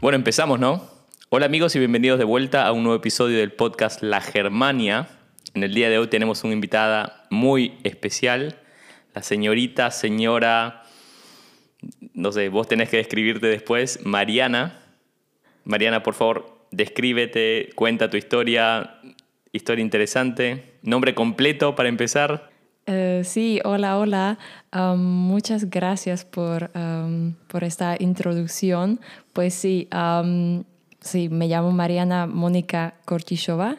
Bueno, empezamos, ¿no? Hola amigos y bienvenidos de vuelta a un nuevo episodio del podcast La Germania. En el día de hoy tenemos una invitada muy especial, la señorita, señora, no sé, vos tenés que describirte después, Mariana. Mariana, por favor, descríbete, cuenta tu historia, historia interesante, nombre completo para empezar. Eh, sí, hola, hola. Muchas gracias por, por, esta introducción. Pues sí, um, sí, me llamo Mariana Mónica Kortishova.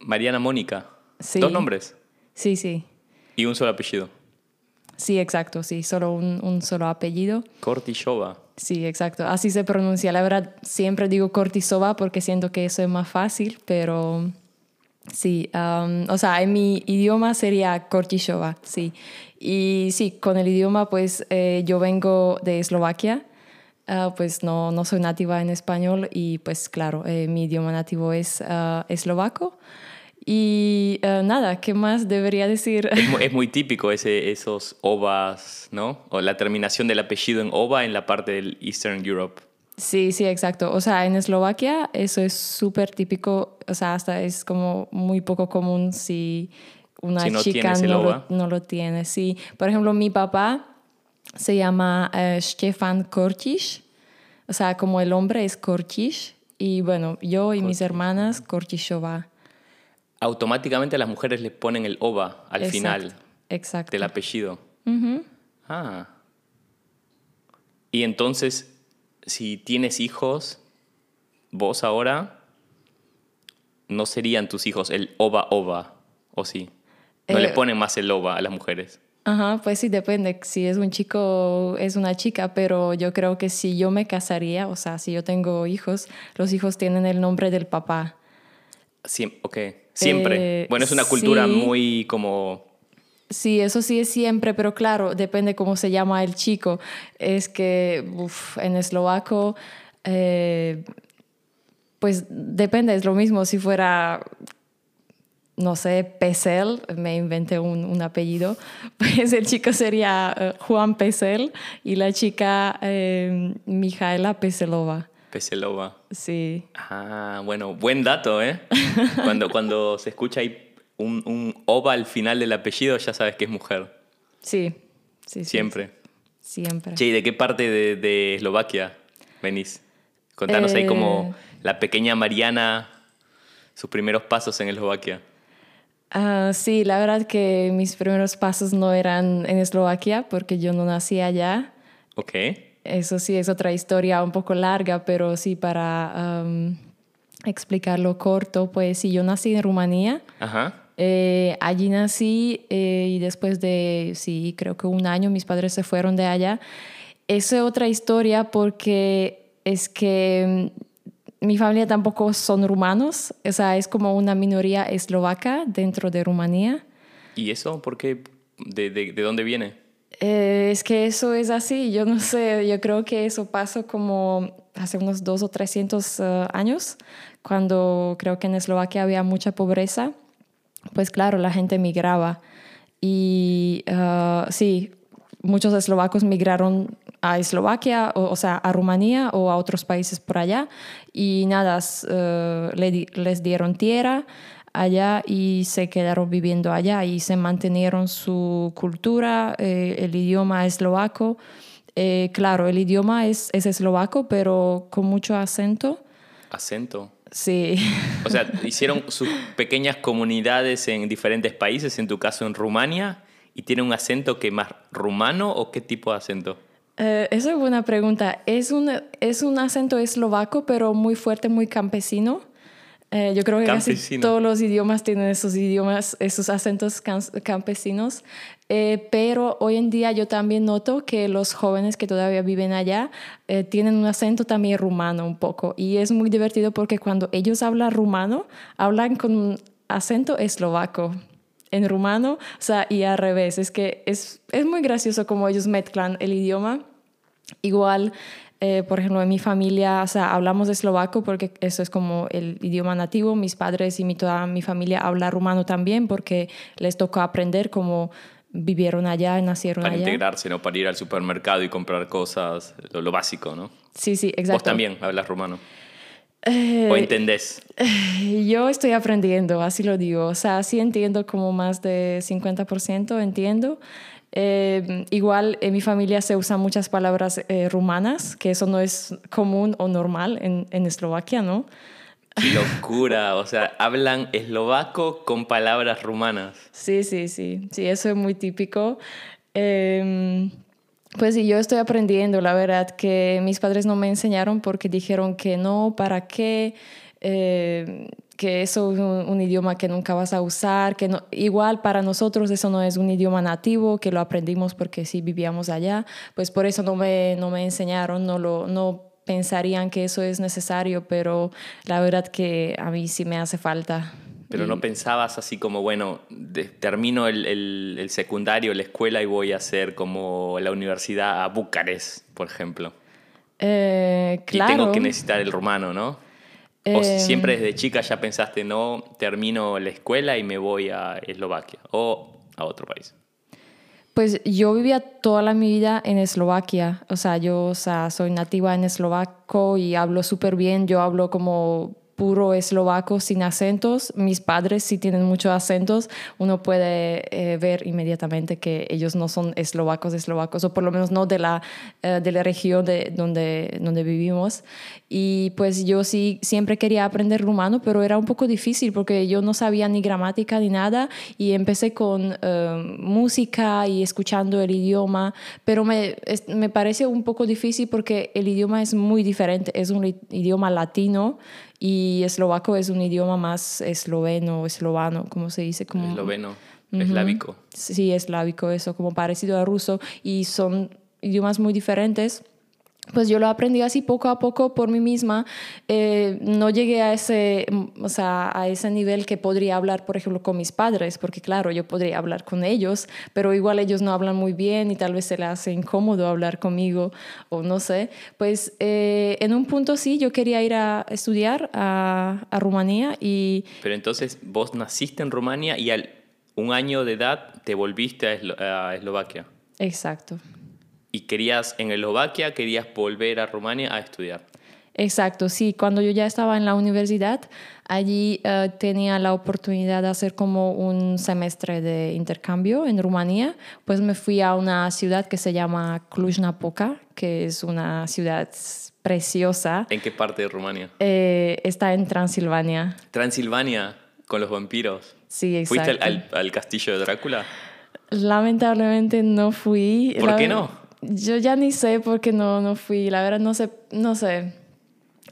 Mariana Mónica. Sí. ¿Dos nombres? Sí, sí. ¿Y un solo apellido? Sí, exacto, sí, solo un, un solo apellido. Kortishova. Sí, exacto. Así se pronuncia. La verdad, siempre digo Kortisova porque siento que eso es más fácil, pero Sí, o sea, en mi idioma sería Kortishova, sí. Y sí, con el idioma, pues eh, yo vengo de Eslovaquia, ah, pues no, no soy nativa en español y pues claro, eh, mi idioma nativo es uh, eslovaco. Y ah, nada, ¿qué más debería decir? Es muy, típico ese, esos ovas, ¿no? O la terminación del apellido en ova en la parte del Eastern Europe. Sí, sí, exacto. O sea, en Eslovaquia eso es súper típico, o sea, hasta es como muy poco común si una chica no lo, no lo, tiene. Sí, por ejemplo, mi papá se llama uh, Stefan Kortisch, o sea, como el hombre es Kortisch, y bueno, yo y mis hermanas Kortishova. Automáticamente las mujeres le ponen el ova al final exacto. del apellido. Ah. Y entonces si tienes hijos, vos ahora, no serían tus hijos el ova ova, ¿o sí? No le eh, ponen más el ova a las mujeres. Ajá, pues sí, depende. Si es un chico, es una chica, pero yo creo que si yo me casaría, o sea, si yo tengo hijos, los hijos tienen el nombre del papá. Sí, ok, siempre. Eh, bueno, es una cultura muy como Sí, eso sí es siempre, pero claro, depende cómo se llama el chico. Es que en eslovaco, eh, pues depende, es lo mismo si fuera, no sé, Pesel, me inventé un, apellido, pues el chico sería eh, Juan Pesel y la chica eh, Mijaela Peselova. Peselova. Sí. Ah, bueno, buen dato, ¿eh? Cuando, cuando se escucha ahí un, un ova al final del apellido, ya sabes que es mujer. Sí, sí. Siempre. Siempre. Che, ¿y de qué parte de, Eslovaquia venís? Contanos ahí como eh. la pequeña Mariana, sus primeros pasos en Eslovaquia. Uh, sí, la verdad que mis primeros pasos no eran en Eslovaquia porque yo no nací allá. Ok. Eso sí es otra historia un poco larga, pero sí para um, explicarlo corto, pues sí, yo nací en Rumanía. Ajá. Eh, allí nací eh, y después de, sí, creo que un año mis padres se fueron de allá. Esa es otra historia porque es que mi familia tampoco son rumanos, o sea, es como una minoría eslovaca dentro de Rumanía. ¿Y eso por qué? ¿De, de, dónde viene? Eh, es que eso es así, yo no sé, yo creo que eso pasó como hace unos dos o trescientos años, cuando creo que en Eslovaquia había mucha pobreza pues claro, la gente migraba. Y ah, sí, muchos eslovacos migraron a Eslovaquia, o, sea, a Rumanía o a otros países por allá. Y nada, eh, les dieron tierra allá y se quedaron viviendo allá y se mantenieron su cultura, eh, el idioma eslovaco. Eh, claro, el idioma es, es eslovaco, pero con mucho acento. ¿Acento? Sí. O sea, hicieron sus pequeñas comunidades en diferentes países, en tu caso en Rumania, y tiene un acento que más rumano o qué tipo de acento? Eh, esa es buena pregunta. Es un, es un acento eslovaco, pero muy fuerte, muy campesino. Eh, yo creo que casi todos los idiomas tienen esos idiomas, esos acentos campesinos. Eh, pero hoy en día yo también noto que los jóvenes que todavía viven allá eh, tienen un acento también rumano un poco. Y es muy divertido porque cuando ellos hablan rumano, hablan con un acento eslovaco en rumano, o sea, y al revés. Es que es, es muy gracioso como ellos mezclan el idioma. Igual eh, por ejemplo, en mi familia, o sea, hablamos eslovaco porque eso es como el idioma nativo. Mis padres y mi, toda mi familia habla rumano también porque les tocó aprender como vivieron allá, nacieron allá. Para integrarse, ¿no? Para ir al supermercado y comprar cosas, lo, básico, ¿no? Sí, sí, exacto. Vos también hablas rumano. ¿O entendés? Yo estoy aprendiendo, así lo digo. O sea, sí entiendo como más de 50%, entiendo. Eh, igual en mi familia se usan muchas palabras eh, rumanas, que eso no es común o normal en, en Eslovaquia, ¿no? Qué locura, o sea, hablan eslovaco con palabras rumanas. Sí, sí, sí, sí, eso es muy típico. Pues sí, yo estoy aprendiendo, la verdad, que mis padres no me enseñaron porque dijeron que no, ¿para qué? Eh, que eso es un, idioma que nunca vas a usar, que no, igual para nosotros eso no es un idioma nativo, que lo aprendimos porque sí vivíamos allá, pues por eso no me, no me enseñaron, no, lo, no pensarían que eso es necesario, pero la verdad que a mí sí me hace falta. Pero no pensabas así como, bueno, termino el, el, secundario, la escuela y voy a hacer como la universidad a Bucarest, por ejemplo. Eh, claro. Y tengo que necesitar el rumano, ¿no? o siempre desde chica ya pensaste, no, termino la escuela y me voy a Eslovaquia o a otro país. Pues yo vivía toda la mi vida en Eslovaquia, o sea, yo o sea, soy nativa en eslovaco y hablo súper bien, yo hablo como puro eslovaco sin acentos. Mis padres sí tienen muchos acentos. Uno puede eh, ver inmediatamente que ellos no son eslovacos, eslovacos, o por lo menos no de la, eh, de la región de donde, donde vivimos. Y pues yo sí siempre quería aprender rumano, pero era un poco difícil porque yo no sabía ni gramática ni nada y empecé con eh, música y escuchando el idioma, pero me, me parece un poco difícil porque el idioma es muy diferente, es un idioma latino y eslovaco es un idioma más esloveno, eslovano, como se dice. Como, Esloveno, eslávico. Sí, eslávico, eso, como parecido a ruso. Y son idiomas muy diferentes pues yo lo aprendí así poco a poco por mí misma. Eh, no llegué a ese, o sea, a ese nivel que podría hablar, por ejemplo, con mis padres, porque claro, yo podría hablar con ellos, pero igual ellos no hablan muy bien y tal vez se les hace incómodo hablar conmigo o no sé. Pues eh, en un punto sí, yo quería ir a estudiar a, a Rumanía y... Pero entonces vos naciste en Rumania y al un año de edad te volviste a Eslovaquia. Exacto y querías en Eslovaquia, querías volver a Rumania a estudiar. Exacto, sí, cuando yo ya estaba en la universidad, allí eh, tenía la oportunidad de hacer como un semestre de intercambio en Rumanía, pues me fui a una ciudad que se llama Cluj-Napoca, que es una ciudad preciosa. ¿En qué parte de Rumania? Eh, está en Transilvania. Transilvania, con los vampiros. Sí, exacto. ¿Fuiste al, al castillo de Drácula? Lamentablemente no fui. ¿Por qué no? Yo ya ni sé por qué no, no fui, la verdad no sé, no sé.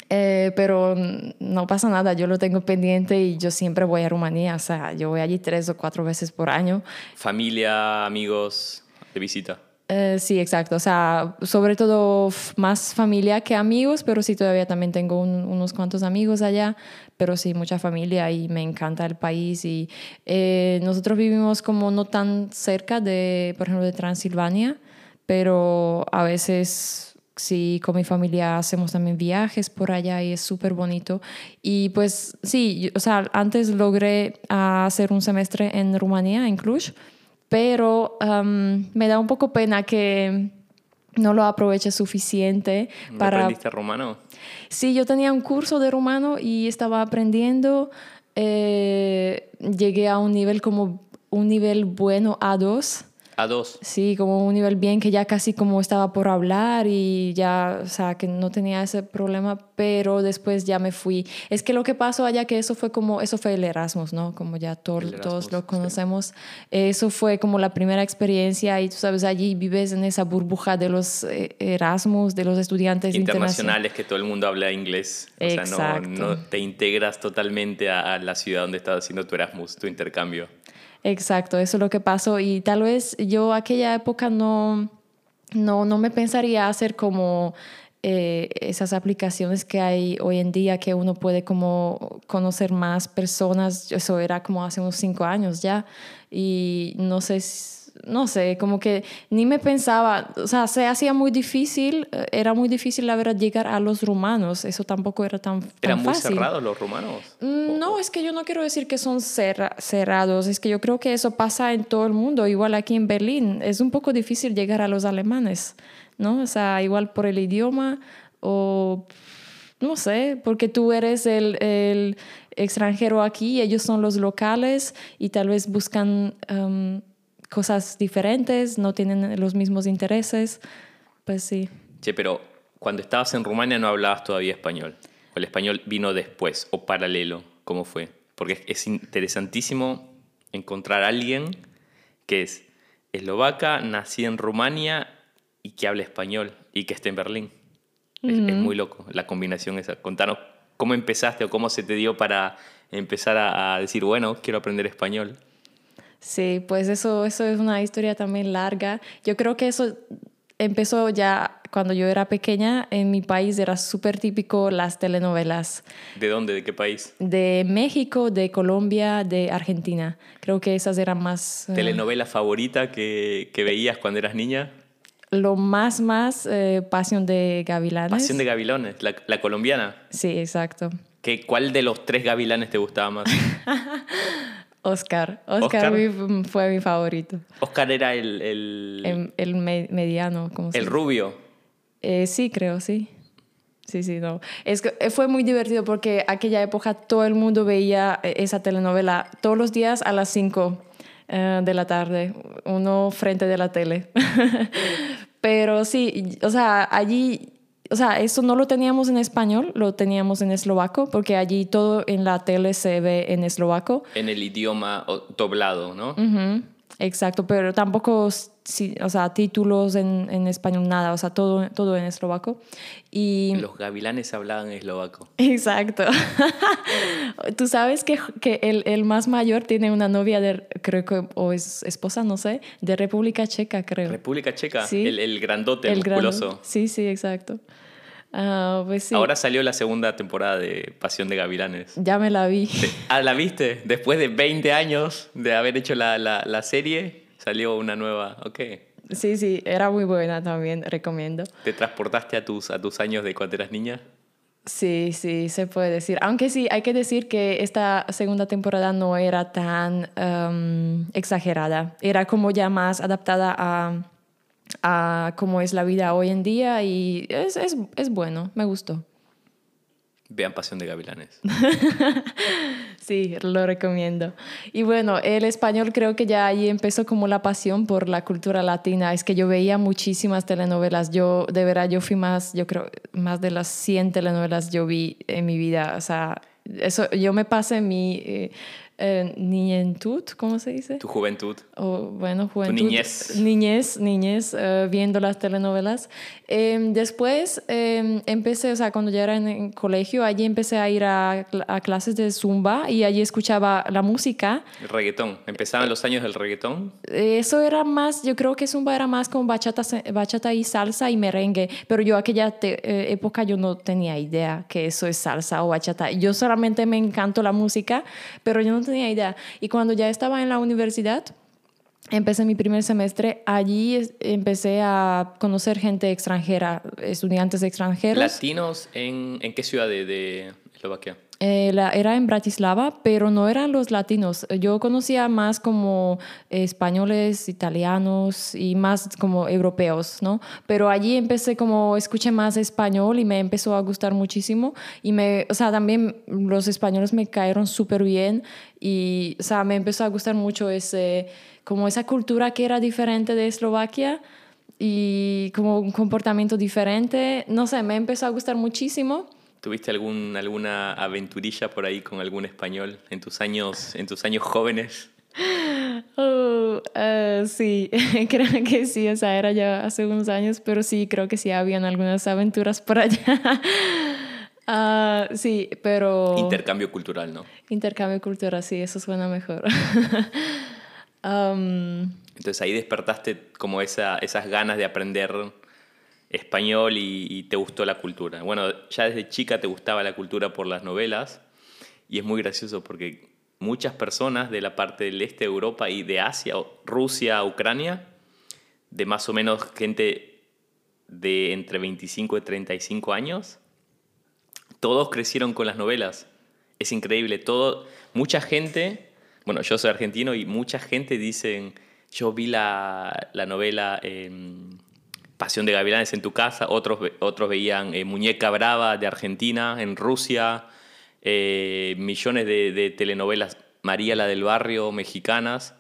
Eh, pero no pasa nada, yo lo tengo pendiente y yo siempre voy a Rumanía, o sea, yo voy allí tres o cuatro veces por año. ¿Familia, amigos de visita? Eh, sí, exacto, o sea, sobre todo más familia que amigos, pero sí todavía también tengo unos cuantos amigos allá, pero sí mucha familia y me encanta el país y eh, nosotros vivimos como no tan cerca de, por ejemplo, de Transilvania pero a veces sí, con mi familia hacemos también viajes por allá y es súper bonito. Y pues sí, o sea, antes logré hacer un semestre en Rumanía, en Cluj, pero me da un poco pena que no lo aproveche suficiente para... ¿Aprendiste rumano? Sí, yo tenía un curso de rumano y estaba aprendiendo. Eh, llegué a un nivel como un nivel bueno A2 dos. Sí, como un nivel bien que ya casi como estaba por hablar y ya, o sea, que no tenía ese problema, pero después ya me fui. Es que lo que pasó allá, que eso fue como, eso fue el Erasmus, ¿no? Como ya todos lo conocemos. Eso fue como la primera experiencia y tú sabes, allí vives en esa burbuja de los eh, Erasmus, de los estudiantes internacionales que todo el mundo habla inglés. O sea, no, no, te integras totalmente a, a la ciudad donde estás haciendo tu Erasmus, tu intercambio. Exacto, eso es lo que pasó. Y tal vez yo aquella época no, no, no me pensaría hacer como eh, esas aplicaciones que hay hoy en día que uno puede como conocer más personas, eso era como hace unos cinco años ya. Y no sé, no sé, como que ni me pensaba, o sea, se hacía muy difícil, eh, era muy difícil la verdad llegar a los rumanos, eso tampoco era tan, tan ¿Eran muy cerrados los rumanos? Mm, no, es que yo no quiero decir que son cerrados, es que yo creo que eso pasa en todo el mundo, igual aquí en Berlín, es un poco difícil llegar a los alemanes, ¿no? O sea, igual por el idioma o no sé, porque tú eres el, el extranjero aquí, ellos son los locales y tal vez buscan um, cosas diferentes, no tienen los mismos intereses, pues sí. Che, pero cuando estabas en Rumania no hablabas todavía español, o el español vino después, o paralelo, ¿cómo fue? Porque es interesantísimo encontrar a alguien que es eslovaca, nací en Rumania y que habla español y que esté en Berlín. Es, muy loco la combinación esa. Contanos cómo empezaste o cómo se te dio para empezar a, decir, bueno, quiero aprender español. Sí, pues eso, eso es una historia también larga. Yo creo que eso empezó ya cuando yo era pequeña. En mi país era súper típico las telenovelas. ¿De dónde? ¿De qué país? De México, de Colombia, de Argentina. Creo que esas eran más... Eh, ¿Telenovela favorita que, que veías cuando eras niña? lo más, más eh, Pasión de Gavilanes. Pasión de Gavilanes, la, colombiana. Sí, exacto. ¿Qué, ¿Cuál de los tres gavilanes te gustaba más? Oscar. Oscar, fue mi favorito. Oscar era el... El, el, mediano. ¿cómo ¿El rubio? Eh, sí, creo, sí. Sí, sí, no. Es que eh, fue muy divertido porque aquella época todo el mundo veía esa telenovela todos los días a las 5 eh, de la tarde, uno frente de la tele. Pero sí, o sea, allí, o sea, eso no lo teníamos en español, lo teníamos en eslovaco, porque allí todo en la tele se ve en eslovaco. En el idioma doblado, ¿no? Exacto, pero tampoco o sea, títulos en, en, español, nada, o sea, todo, todo en eslovaco. Y... Los gavilanes hablaban eslovaco. Exacto. Tú sabes que, que el, el, más mayor tiene una novia de, creo que, o es esposa, no sé, de República Checa, creo. República Checa, sí. el, el grandote, el musculoso. Sí, sí, exacto. Ah, pues sí. Ahora salió la segunda temporada de Pasión de Gavilanes. Ya me la vi. Ah, ¿la viste? Después de 20 años de haber hecho la, la, la serie, Salió una nueva, ok. Sí, sí, era muy buena también, recomiendo. ¿Te transportaste a tus, a tus años de cuando eras niña? Sí, sí, se puede decir. Aunque sí, hay que decir que esta segunda temporada no era tan um, exagerada. Era como ya más adaptada a, a cómo es la vida hoy en día y es, es, es bueno, me gustó. Vean Pasión de Gavilanes. sí, lo recomiendo. Y bueno, el español creo que ya ahí empezó como la pasión por la cultura latina. Es que yo veía muchísimas telenovelas. Yo, de verdad, yo fui más, yo creo, más de las 100 telenovelas yo vi en mi vida. O sea, eso, yo me pasé mi... Eh, eh, niñentud, ¿cómo se dice? Tu juventud. O, bueno, juventud. Tu niñez. Niñez, niñez, eh, viendo las telenovelas. Em, después em, empecé, o sea, cuando ya era en el colegio, allí empecé a ir a, a, clases de zumba y allí escuchaba la música. El reggaetón. ¿Empezaban los años del reggaetón? Eso era más, yo creo que zumba era más con bachata, bachata y salsa y merengue, pero yo aquella eh, época yo no tenía idea que eso es salsa o bachata. Yo solamente me encantó la música, pero yo no tenía idea. Y cuando ya estaba en la universidad, empecé mi primer semestre, allí empecé a conocer gente extranjera, estudiantes extranjeros. ¿Latinos en, en qué ciudad de, de Eslovaquia? Eh, era en Bratislava, pero no eran los latinos. Yo conocía más como españoles, italianos y más como europeos, ¿no? Pero allí empecé como escuché más español y me empezó a gustar muchísimo y me, o sea, también los españoles me cayeron súper bien y, o sea, me empezó a gustar mucho ese, como esa cultura que era diferente de Eslovaquia y como un comportamiento diferente. No sé, me empezó a gustar muchísimo. ¿Tuviste algún, alguna aventurilla por ahí con algún español en tus años, en tus años jóvenes? Oh, eh, sí, creo que sí, o sea, era ya hace unos años, pero sí, creo que sí habían algunas aventuras por allá. Ah, sí, pero... Intercambio cultural, ¿no? Intercambio cultural, sí, eso suena mejor. Um, Entonces ahí despertaste como esa, esas ganas de aprender español y, te gustó la cultura. Bueno, ya desde chica te gustaba la cultura por las novelas y es muy gracioso porque muchas personas de la parte del este de Europa y de Asia, Rusia, Ucrania, de más o menos gente de entre 25 y 35 años, todos crecieron con las novelas. Es increíble, todo, mucha gente, bueno, yo soy argentino y mucha gente dicen, yo vi la, la novela Pasión de Gavilanes en tu casa, otros, otros veían eh, Muñeca Brava de Argentina, en Rusia, eh, millones de, telenovelas María la del barrio mexicanas,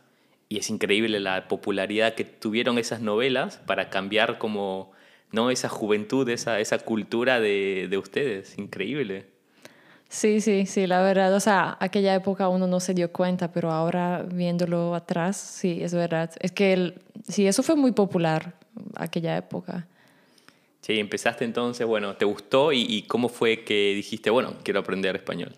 y es increíble la popularidad que tuvieron esas novelas para cambiar como ¿no? esa juventud, esa, esa cultura de, de ustedes, increíble. Sí, sí, sí, la verdad, o sea, aquella época uno no se dio cuenta, pero ahora viéndolo atrás, sí, es verdad. Es que el, sí, eso fue muy popular aquella época. Sí, empezaste entonces, bueno, ¿te gustó y, cómo fue que dijiste, bueno, quiero aprender español?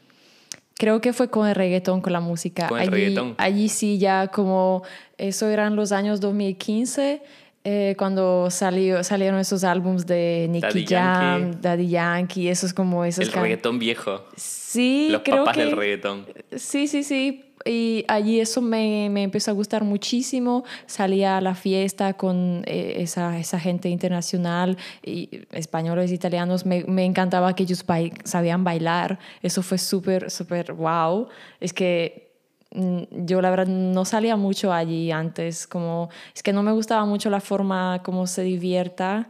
Creo que fue con el reggaetón, con la música. Con el allí, reggaetón. Allí sí, ya como, eso eran los años 2015 eh, cuando salió, salieron esos álbums de Nicky Jam, Daddy Yankee, esos como esos... El reggaetón viejo. Sí, Los creo papás que, del reggaetón. Sí, sí, sí. Y allí eso me, me, empezó a gustar muchísimo. Salía a la fiesta con eh, esa, esa, gente internacional, y españoles, italianos. Me, me encantaba que ellos sabían bailar. Eso fue súper, súper wow. Es que yo la verdad no salía mucho allí antes, como es que no me gustaba mucho la forma como se divierta.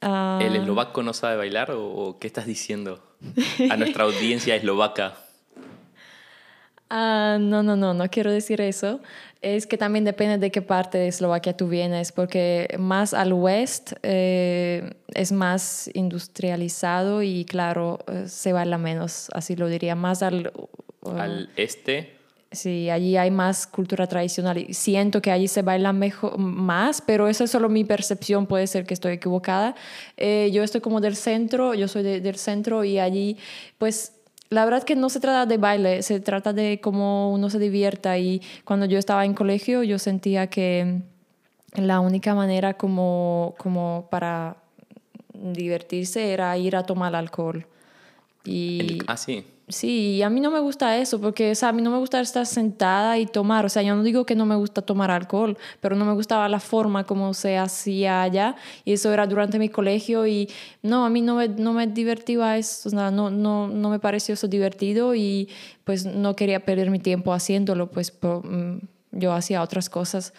Ah. ¿El eslovaco no sabe bailar o, qué estás diciendo a nuestra audiencia eslovaca? Uh, no, no, no, no quiero decir eso. Es que también depende de qué parte de Eslovaquia tú vienes, porque más al oeste eh, es más industrializado y claro, eh, se baila menos, así lo diría. Más al... al este Sí, allí hay más cultura tradicional y siento que allí se baila mejor, más, pero esa es solo mi percepción, puede ser que estoy equivocada. Eh, yo estoy como del centro, yo soy del centro y allí pues la verdad que no se trata de baile, se trata de cómo uno se divierta y cuando yo estaba en colegio yo sentía que la única manera como, como para divertirse era ir a tomar alcohol. Y, ah, sí. Sí, a mí no me gusta eso, porque o a mí no me gusta estar sentada y tomar. O sea, yo no digo que no me gusta tomar alcohol, pero no me gustaba la forma como se hacía allá. Y eso era durante mi colegio. Y no, a mí no me, no me divertía eso, no, no, no me pareció eso divertido. Y pues no quería perder mi tiempo haciéndolo, pues mm, yo hacía otras cosas.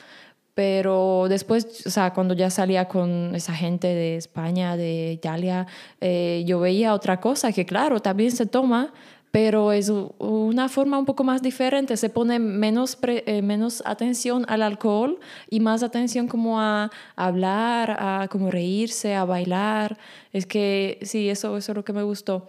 Pero después, o sea, cuando ya salía con esa gente de España, de Italia, eh, yo veía otra cosa que, claro, también se toma, pero es una forma un poco más diferente, se pone menos, eh, menos atención al alcohol y más atención como a, hablar, a como reírse, a bailar. Es que sí, eso, eso es lo que me gustó.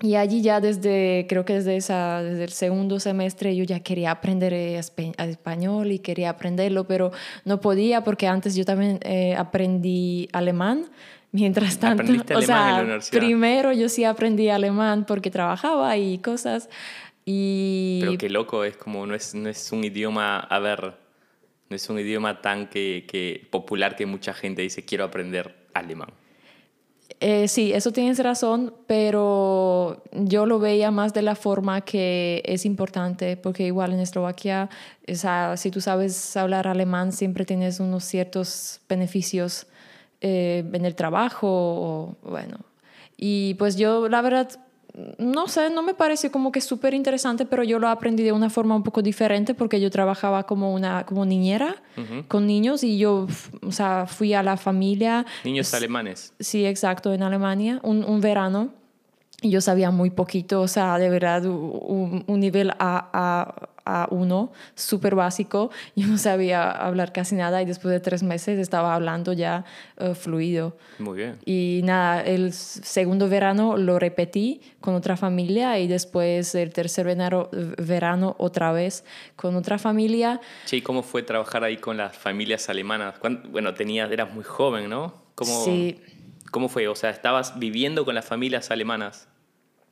Y allí ya desde, creo que desde, esa, desde el segundo semestre yo ya quería aprender español y quería aprenderlo, pero no podía porque antes yo también eh, aprendí alemán. Mientras tanto, o sea, primero yo sí aprendí alemán porque trabajaba y cosas. Y... Pero qué loco, es como, no es, no es un idioma, a ver, no es un idioma tan que, que popular que mucha gente dice quiero aprender alemán. Eh, sí, eso tienes razón, pero yo lo veía más de la forma que es importante, porque igual en Eslovaquia, o sea, si tú sabes hablar alemán, siempre tienes unos ciertos beneficios eh, en el trabajo, o, bueno. Y pues yo, la verdad, no sé, no me pareció como que súper interesante, pero yo lo aprendí de una forma un poco diferente porque yo trabajaba como una como niñera con niños y yo, o sea, fui a la familia. Niños alemanes. Sí, exacto, en Alemania, un, un verano. Y yo sabía muy poquito, o sea, de verdad, un, un nivel a, a a uno, súper básico. Yo no sabía hablar casi nada y después de tres meses estaba hablando ya eh, fluido. Muy bien. Y nada, el segundo verano lo repetí con otra familia y después el tercer verano, verano otra vez con otra familia. Sí, ¿cómo fue trabajar ahí con las familias alemanas? Bueno, tenías, eras muy joven, ¿no? ¿Cómo, sí. ¿Cómo fue? O sea, estabas viviendo con las familias alemanas.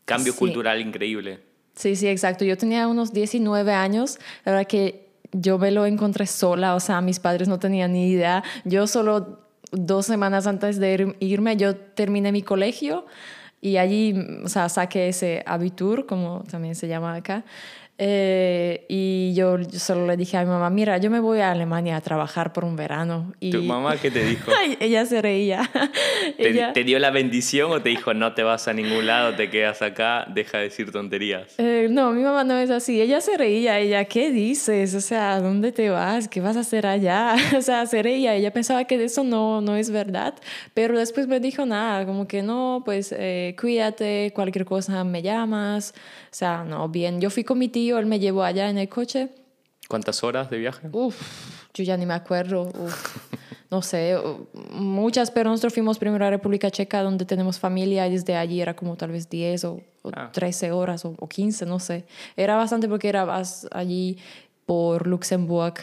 Cambio cultural increíble. Sí, sí, exacto. Yo tenía unos 19 años, la verdad que yo me lo encontré sola, o sea, mis padres no tenían ni idea. Yo solo dos semanas antes de irme, yo terminé mi colegio y allí, o sea, saqué ese abitur, como también se llama acá. Eh, y yo, solo le dije a mi mamá, mira, yo me voy a Alemania a trabajar por un verano. Y... ¿Tu mamá qué te dijo? ella se reía. ¿Te, ¿Te, dio la bendición o te dijo, no te vas a ningún lado, te quedas acá, deja de decir tonterías? Eh, no, mi mamá no es así. Ella se reía. Ella, ¿qué dices? O sea, ¿dónde te vas? ¿Qué vas a hacer allá? o sea, se reía. Ella pensaba que eso no, no es verdad. Pero después me dijo nada, como que no, pues eh, cuídate, cualquier cosa me llamas. O sea, no, bien. Yo fui con mi tío, él me llevó allá en el coche. ¿Cuántas horas de viaje? Uf, yo ya ni me acuerdo. no sé, muchas, pero nosotros fuimos primero a República Checa, donde tenemos familia, y desde allí era como tal vez 10 o, 13 ah. horas o, o, 15, no sé. Era bastante porque era allí por Luxemburgo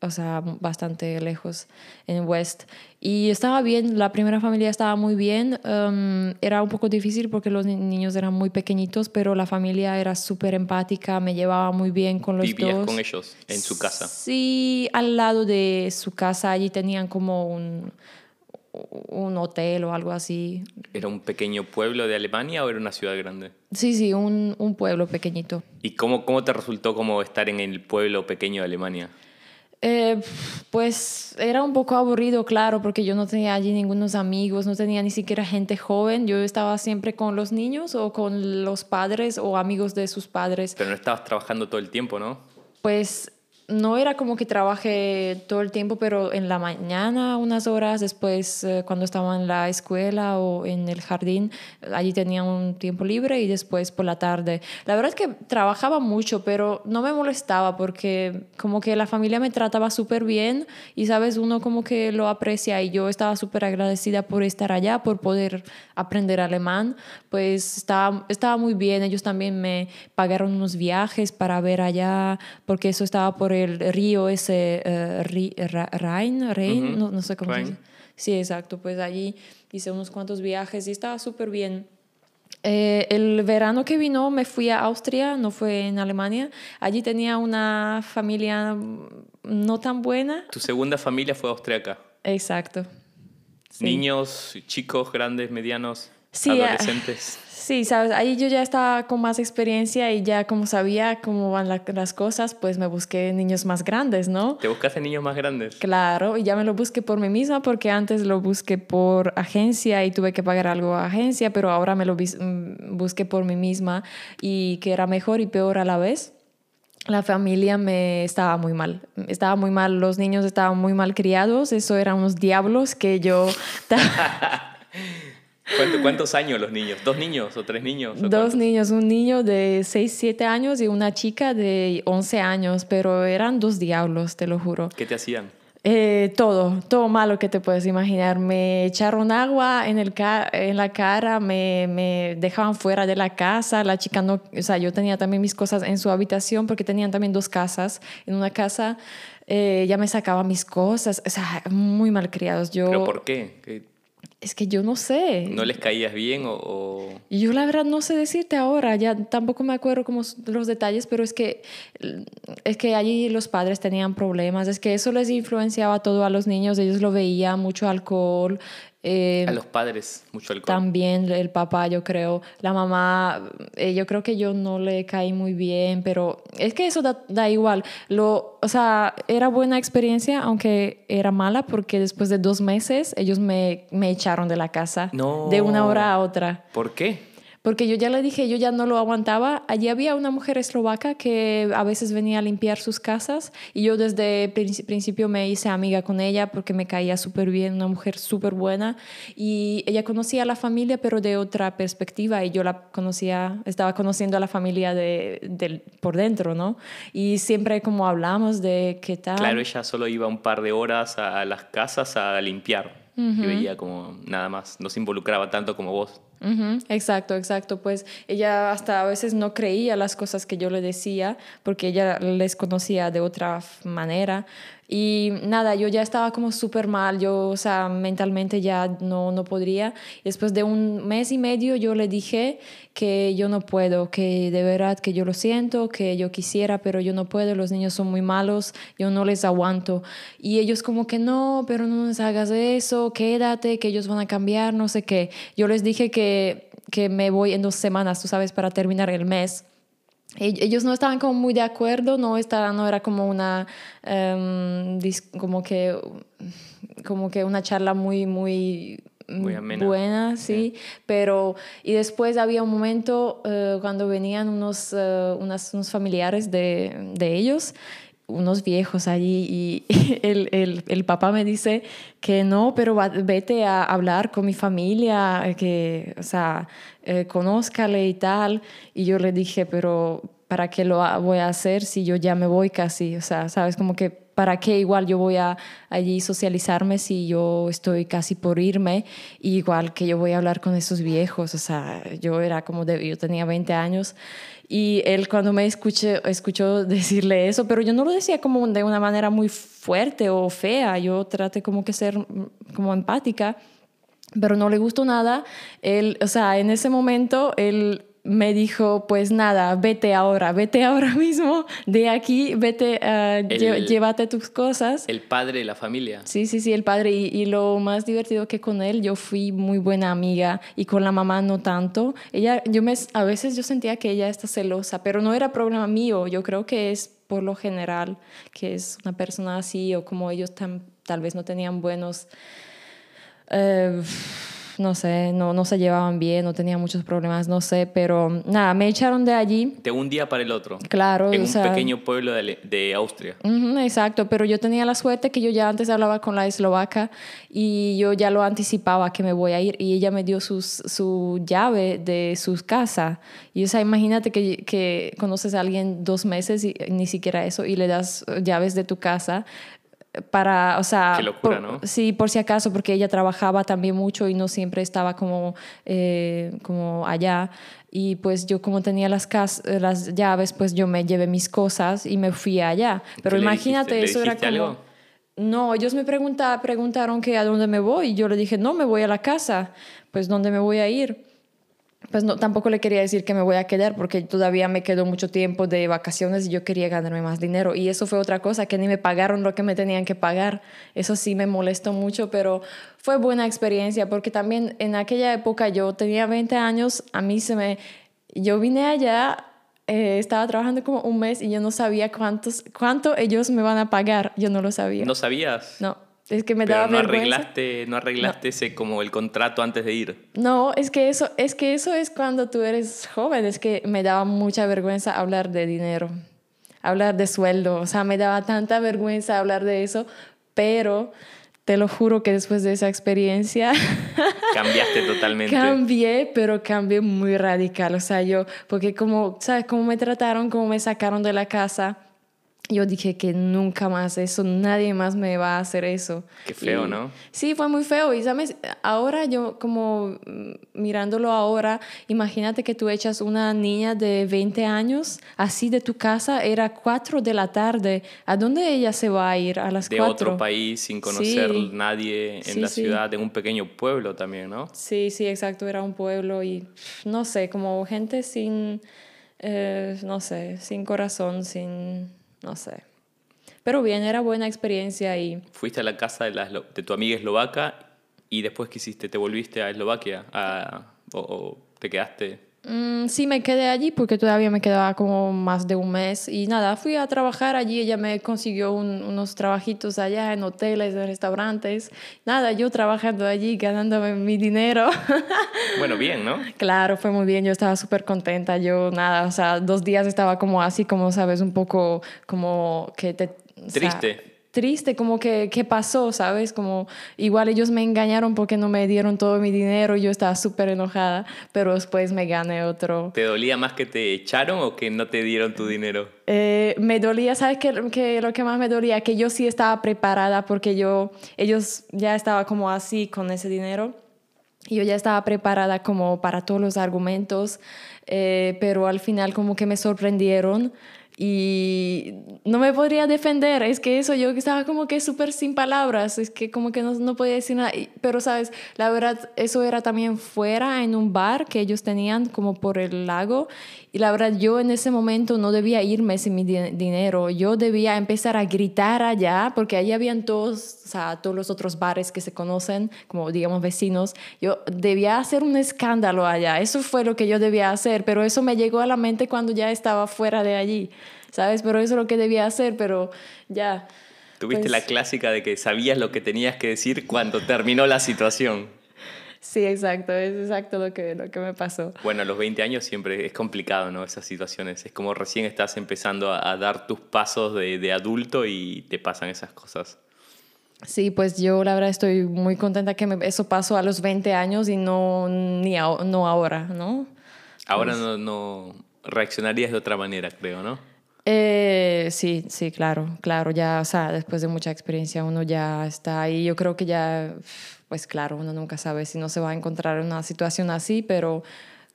o sea, bastante lejos en West. Y estaba bien, la primera familia estaba muy bien. Um, era un poco difícil porque los niños eran muy pequeñitos, pero la familia era súper empática, me llevaba muy bien con los ¿Vivías con ellos en su casa? Sí, al lado de su casa, allí tenían como un, un hotel o algo así. ¿Era un pequeño pueblo de Alemania o era una ciudad grande? Sí, sí, un, un pueblo pequeñito. ¿Y cómo, cómo te resultó como estar en el pueblo pequeño de Alemania? Eh, pues era un poco aburrido, claro, porque yo no tenía allí ningunos amigos, no tenía ni siquiera gente joven. Yo estaba siempre con los niños o con los padres o amigos de sus padres. Pero no estabas trabajando todo el tiempo, ¿no? Pues no era como que trabajé todo el tiempo, pero en la mañana unas horas, después eh, cuando estaba en la escuela o en el jardín, allí tenía un tiempo libre y después por la tarde. La verdad es que trabajaba mucho, pero no me molestaba porque como que la familia me trataba súper bien y sabes, uno como que lo aprecia y yo estaba súper agradecida por estar allá, por poder aprender alemán, pues estaba, estaba muy bien. Ellos también me pagaron unos viajes para ver allá, porque eso estaba por el río ese uh, Rhein, no, sé cómo se dice. Sí, exacto, pues allí hice unos cuantos viajes y estaba súper bien. Eh, el verano que vino me fui a Austria, no fue en Alemania. Allí tenía una familia no tan buena. ¿Tu segunda familia fue austriaca? Exacto. Niños, chicos, grandes, medianos, adolescentes. Sí, sabes, ahí yo ya estaba con más experiencia y ya como sabía cómo van las cosas, pues me busqué niños más grandes, ¿no? ¿Te buscaste niños más grandes? Claro, y ya me lo busqué por mí misma porque antes lo busqué por agencia y tuve que pagar algo a agencia, pero ahora me lo mm, busqué por mí misma y que era mejor y peor a la vez la familia me estaba muy mal. Estaba muy mal, los niños estaban muy mal criados, eso eran unos diablos que yo... ¿Cuántos años los niños? ¿Dos niños o tres niños? Dos niños, un niño de 6, 7 años y una chica de 11 años, pero eran dos diablos, te lo juro. ¿Qué te hacían? Eh, todo, todo malo que te puedes imaginar. Me echaron agua en, el en la cara, me, me, dejaban fuera de la casa, la chica no, o sea, yo tenía también mis cosas en su habitación porque tenían también dos casas. En una casa eh, ya me sacaba mis cosas, o sea, muy mal criados. Yo, ¿Pero por qué? ¿Qué es que yo no sé. ¿No les caías bien o, Yo la verdad no sé decirte ahora, ya tampoco me acuerdo como los detalles, pero es que, es que allí los padres tenían problemas, es que eso les influenciaba todo a los niños, ellos lo veían, mucho alcohol, eh, a los padres, mucho alcohol. También el papá, yo creo. La mamá, eh, yo creo que yo no le caí muy bien, pero es que eso da, igual. Lo, o sea, era buena experiencia, aunque era mala, porque después de dos meses ellos me, me echaron de la casa. De una hora a otra. ¿Por qué? Porque yo ya le dije, yo ya no lo aguantaba. Allí había una mujer eslovaca que a veces venía a limpiar sus casas y yo desde principio me hice amiga con ella porque me caía súper bien, una mujer súper buena y ella conocía a la familia pero de otra perspectiva y yo la conocía, estaba conociendo a la familia de, por dentro, ¿no? Y siempre como hablamos de qué tal. Claro, ella solo iba un par de horas a las casas a limpiar y veía como nada más, no se involucraba tanto como vos. Exacto, exacto. Pues ella hasta a veces no creía las cosas que yo le decía porque ella les conocía de otra manera. Y nada, yo ya estaba como súper mal, yo, o sea, mentalmente ya no, no podría. Después de un mes y medio yo le dije que yo no puedo, que de verdad que yo lo siento, que yo quisiera, pero yo no puedo, los niños son muy malos, yo no les aguanto. Y ellos como que no, pero no les hagas eso, quédate, que ellos van a cambiar, no sé qué. Yo les dije que, que me voy en dos semanas, tú sabes, para terminar el mes. Ellos no estaban como muy de acuerdo, no, estaba, no era como una, em, como que, como que una charla muy, muy, buena, sí, pero y después había un momento eh, cuando venían unos, uh, unos familiares de, de ellos unos viejos allí y el, el, el, papá me dice que no, pero vete a hablar con mi familia, que, o sea, eh, conózcale y tal. Y yo le dije, pero ¿para qué lo voy a hacer si yo ya me voy casi? O sea, ¿sabes? Como que ¿para qué igual yo voy a allí socializarme si yo estoy casi por irme? igual que yo voy a hablar con esos viejos, o sea, yo era como, de, yo tenía 20 años y él cuando me escuché, escuchó decirle eso, pero yo no lo decía como de una manera muy fuerte o fea, yo traté como que ser como empática, pero no le gustó nada. Él, o sea, en ese momento él me dijo, pues nada, vete ahora, vete ahora mismo de aquí, vete, uh, llévate tus cosas. El padre de la familia. Sí, sí, sí, el padre. Y, lo más divertido que con él, yo fui muy buena amiga y con la mamá no tanto. Ella, yo me, a veces yo sentía que ella está celosa, pero no era problema mío. Yo creo que es por lo general que es una persona así o como ellos tal vez no tenían buenos... Uh, no sé, no, no se llevaban bien, no tenían muchos problemas, no sé, pero nada, me echaron de allí. De un día para el otro. Claro. En un pequeño pueblo de, de Austria. exacto, pero yo tenía la suerte que yo ya antes hablaba con la eslovaca y yo ya lo anticipaba que me voy a ir y ella me dio sus, su llave de su casa. Y o sea, imagínate que, que conoces a alguien dos meses y ni siquiera eso y le das llaves de tu casa para, o sea, Qué locura, ¿no? Sí, por si acaso, porque ella trabajaba también mucho y no siempre estaba como, eh, como allá. Y pues yo como tenía las, las llaves, pues yo me llevé mis cosas y me fui allá. Pero imagínate, eso era como... No, ellos me pregunta, preguntaron que a dónde me voy y yo le dije, no, me voy a la casa. Pues, ¿dónde me voy a ir? Pues no, tampoco le quería decir que me voy a quedar porque todavía me quedó mucho tiempo de vacaciones y yo quería ganarme más dinero. Y eso fue otra cosa, que ni me pagaron lo que me tenían que pagar. Eso sí me molestó mucho, pero fue buena experiencia porque también en aquella época yo tenía 20 años, a mí se me... Yo vine allá, eh, estaba trabajando como un mes y yo no sabía cuántos, cuánto ellos me van a pagar. Yo no lo sabía. ¿No sabías? No. Es que me daba no vergüenza. Arreglaste, no arreglaste ese como el contrato antes de ir. No, es que eso es que eso es cuando tú eres joven, es que me daba mucha vergüenza hablar de dinero, hablar de sueldo, o sea, me daba tanta vergüenza hablar de eso, pero te lo juro que después de esa experiencia cambiaste totalmente. Cambié, pero cambié muy radical, o sea, yo porque como, ¿sabes cómo me trataron, cómo me sacaron de la casa? Yo dije que nunca más eso, nadie más me va a hacer eso. Qué feo, ¿no? Sí, fue muy feo. Y sabes, ahora yo como mm, mirándolo ahora, imagínate que tú echas una niña de 20 años así de tu casa, era 4 de la tarde. ¿A dónde ella se va a ir a las 4? De otro país, sin conocer nadie en la ciudad, en un pequeño pueblo también, ¿no? Sí, sí, exacto, era un pueblo y no sé, como gente sin, eh, no sé, sin corazón, sin no sé. Pero bien, era buena experiencia y... Fuiste a la casa de, la, de tu amiga eslovaca y después ¿qué hiciste? ¿Te volviste a Eslovaquia? o, te quedaste? Mm, sí, me quedé allí porque todavía me quedaba como más de un mes y nada, fui a trabajar allí, ella me consiguió unos trabajitos allá en hoteles, en restaurantes, nada, yo trabajando allí, ganándome mi dinero. Bueno, bien, ¿no? claro, fue muy bien, yo estaba súper contenta, yo nada, o sea, dos días estaba como así, como sabes, un poco como que te... Triste triste, como que, ¿qué pasó? ¿Sabes? Como igual ellos me engañaron porque no me dieron todo mi dinero y yo estaba súper enojada, pero después me gané otro. ¿Te dolía más que te echaron o que no te dieron tu dinero? Eh, me dolía, ¿sabes qué? Que lo que más me dolía? Que yo sí estaba preparada porque yo, ellos ya estaba como así con ese dinero. Y yo ya estaba preparada como para todos los argumentos, eh, pero al final como que me sorprendieron y no me podría defender, es que eso, yo estaba como que súper sin palabras, es que como que no, no, podía decir nada, pero sabes, la verdad, eso era también fuera en un bar que ellos tenían como por el lago, y la verdad yo en ese momento no debía irme sin mi dinero, yo debía empezar a gritar allá, porque allí habían todos, o sea, todos los otros bares que se conocen, como digamos vecinos, yo debía hacer un escándalo allá, eso fue lo que yo debía hacer, pero eso me llegó a la mente cuando ya estaba fuera de allí. ¿sabes? Pero eso es lo que debía hacer, pero ya. Tuviste la pues clásica de que sabías lo que tenías que decir cuando terminó la situación. Sí, exacto, es exacto lo que, lo que me pasó. Bueno, a los 20 años siempre es complicado, ¿no? Esas situaciones. Es como recién estás empezando a, dar tus pasos de, de, adulto y te pasan esas cosas. Sí, pues yo la verdad estoy muy contenta que eso pasó a los 20 años y no, ni no ahora, ¿no? Ahora pues no, no reaccionarías de otra manera, creo, ¿no? Eh, sí, sí, claro, claro, ya, o sea, después de mucha experiencia uno ya está ahí. Yo creo que ya, pues claro, uno nunca sabe si no se va a encontrar en una situación así, pero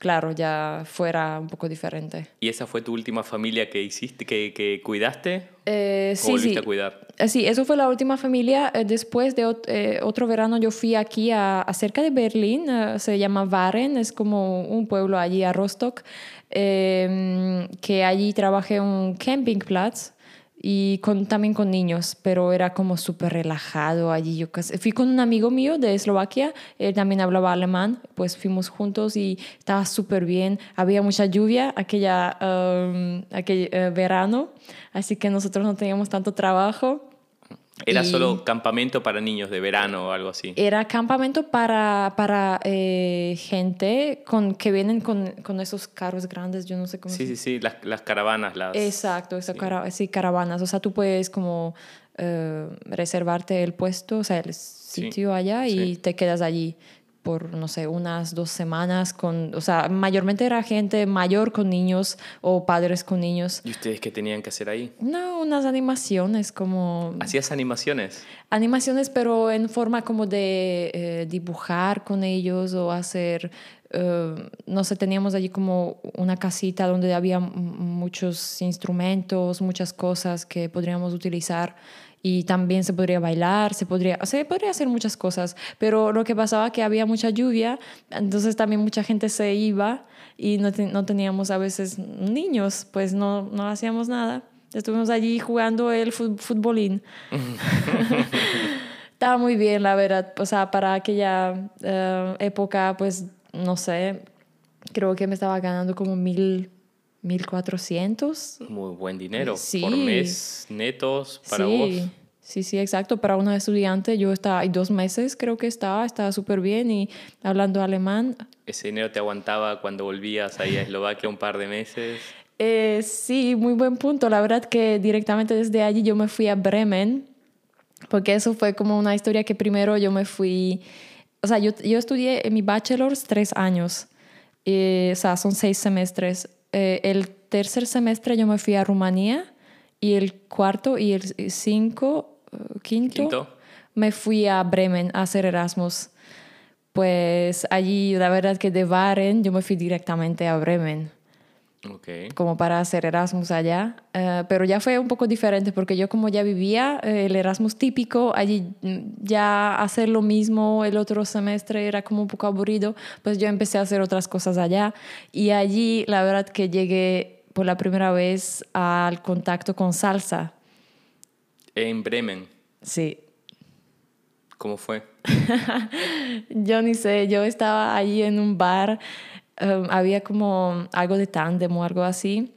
claro, ya fuera un poco diferente. ¿Y esa fue tu última familia que hiciste, que, que cuidaste? Eh, sí, volviste a cuidar? Eh, sí, eso fue la última familia. Eh, después de otro verano yo fui aquí a, cerca de Berlín, se llama Waren, es como un pueblo allí a Rostock. Em, que allí trabajé en un campingplatz y con, también con niños, pero era como súper relajado allí. Yo fui con un amigo mío de Eslovaquia, él también hablaba alemán, pues fuimos juntos y estaba súper bien. Había mucha lluvia aquella, um, aquel eh, verano, así que nosotros no teníamos tanto trabajo ¿Era solo campamento para niños de verano o algo así? Era campamento para, para eh, gente con, que vienen con, con, esos carros grandes, yo no sé cómo Sí, sí, sí, las, las caravanas. Las... Exacto, sí. sí. caravanas. O sea, tú puedes como eh, reservarte el puesto, o sea, el sitio allá y te quedas allí por, no sé, unas dos semanas con, o sea, mayormente era gente mayor con niños o padres con niños. ¿Y ustedes qué tenían que hacer ahí? No, unas animaciones como... ¿Hacías animaciones? Animaciones, pero en forma como de eh, dibujar con ellos o hacer, eh, no sé, teníamos allí como una casita donde había muchos instrumentos, muchas cosas que podríamos utilizar y también se podría bailar, se podría, se podría hacer muchas cosas, pero lo que pasaba que había mucha lluvia, entonces también mucha gente se iba y no, no teníamos a veces niños, pues no, no hacíamos nada. Estuvimos allí jugando el futbolín. Estaba muy bien, la verdad. O sea, para aquella eh, época, pues, no sé, creo que me estaba ganando como mil 1400. Muy buen dinero por mes netos para sí. vos. Sí, sí, exacto. Para una estudiante yo estaba, hay dos meses creo que estaba, estaba súper bien y hablando alemán. ¿Ese dinero te aguantaba cuando volvías ahí a Eslovaquia un par de meses? Eh, sí, muy buen punto. La verdad que directamente desde allí yo me fui a Bremen, porque eso fue como una historia que primero yo me fui, o sea, yo, yo estudié en mi bachelor's tres años, eh, o sea, son seis semestres. Eh, el tercer semestre yo me fui a Rumanía y el cuarto y el cinco, eh, quinto, me fui a Bremen a hacer Erasmus. Pues allí, la verdad que de Baren yo me fui directamente a Bremen. Como para hacer Erasmus allá. Eh, pero ya fue un poco diferente porque yo como ya vivía el Erasmus típico, allí mm, ya hacer lo mismo el otro semestre era como un poco aburrido, pues yo empecé a hacer otras cosas allá. Y allí la verdad que llegué por la primera vez al contacto con salsa. En Bremen. Sí. ¿Cómo fue? yo ni sé, yo estaba allí en un bar Em, había como algo de tándem o algo así.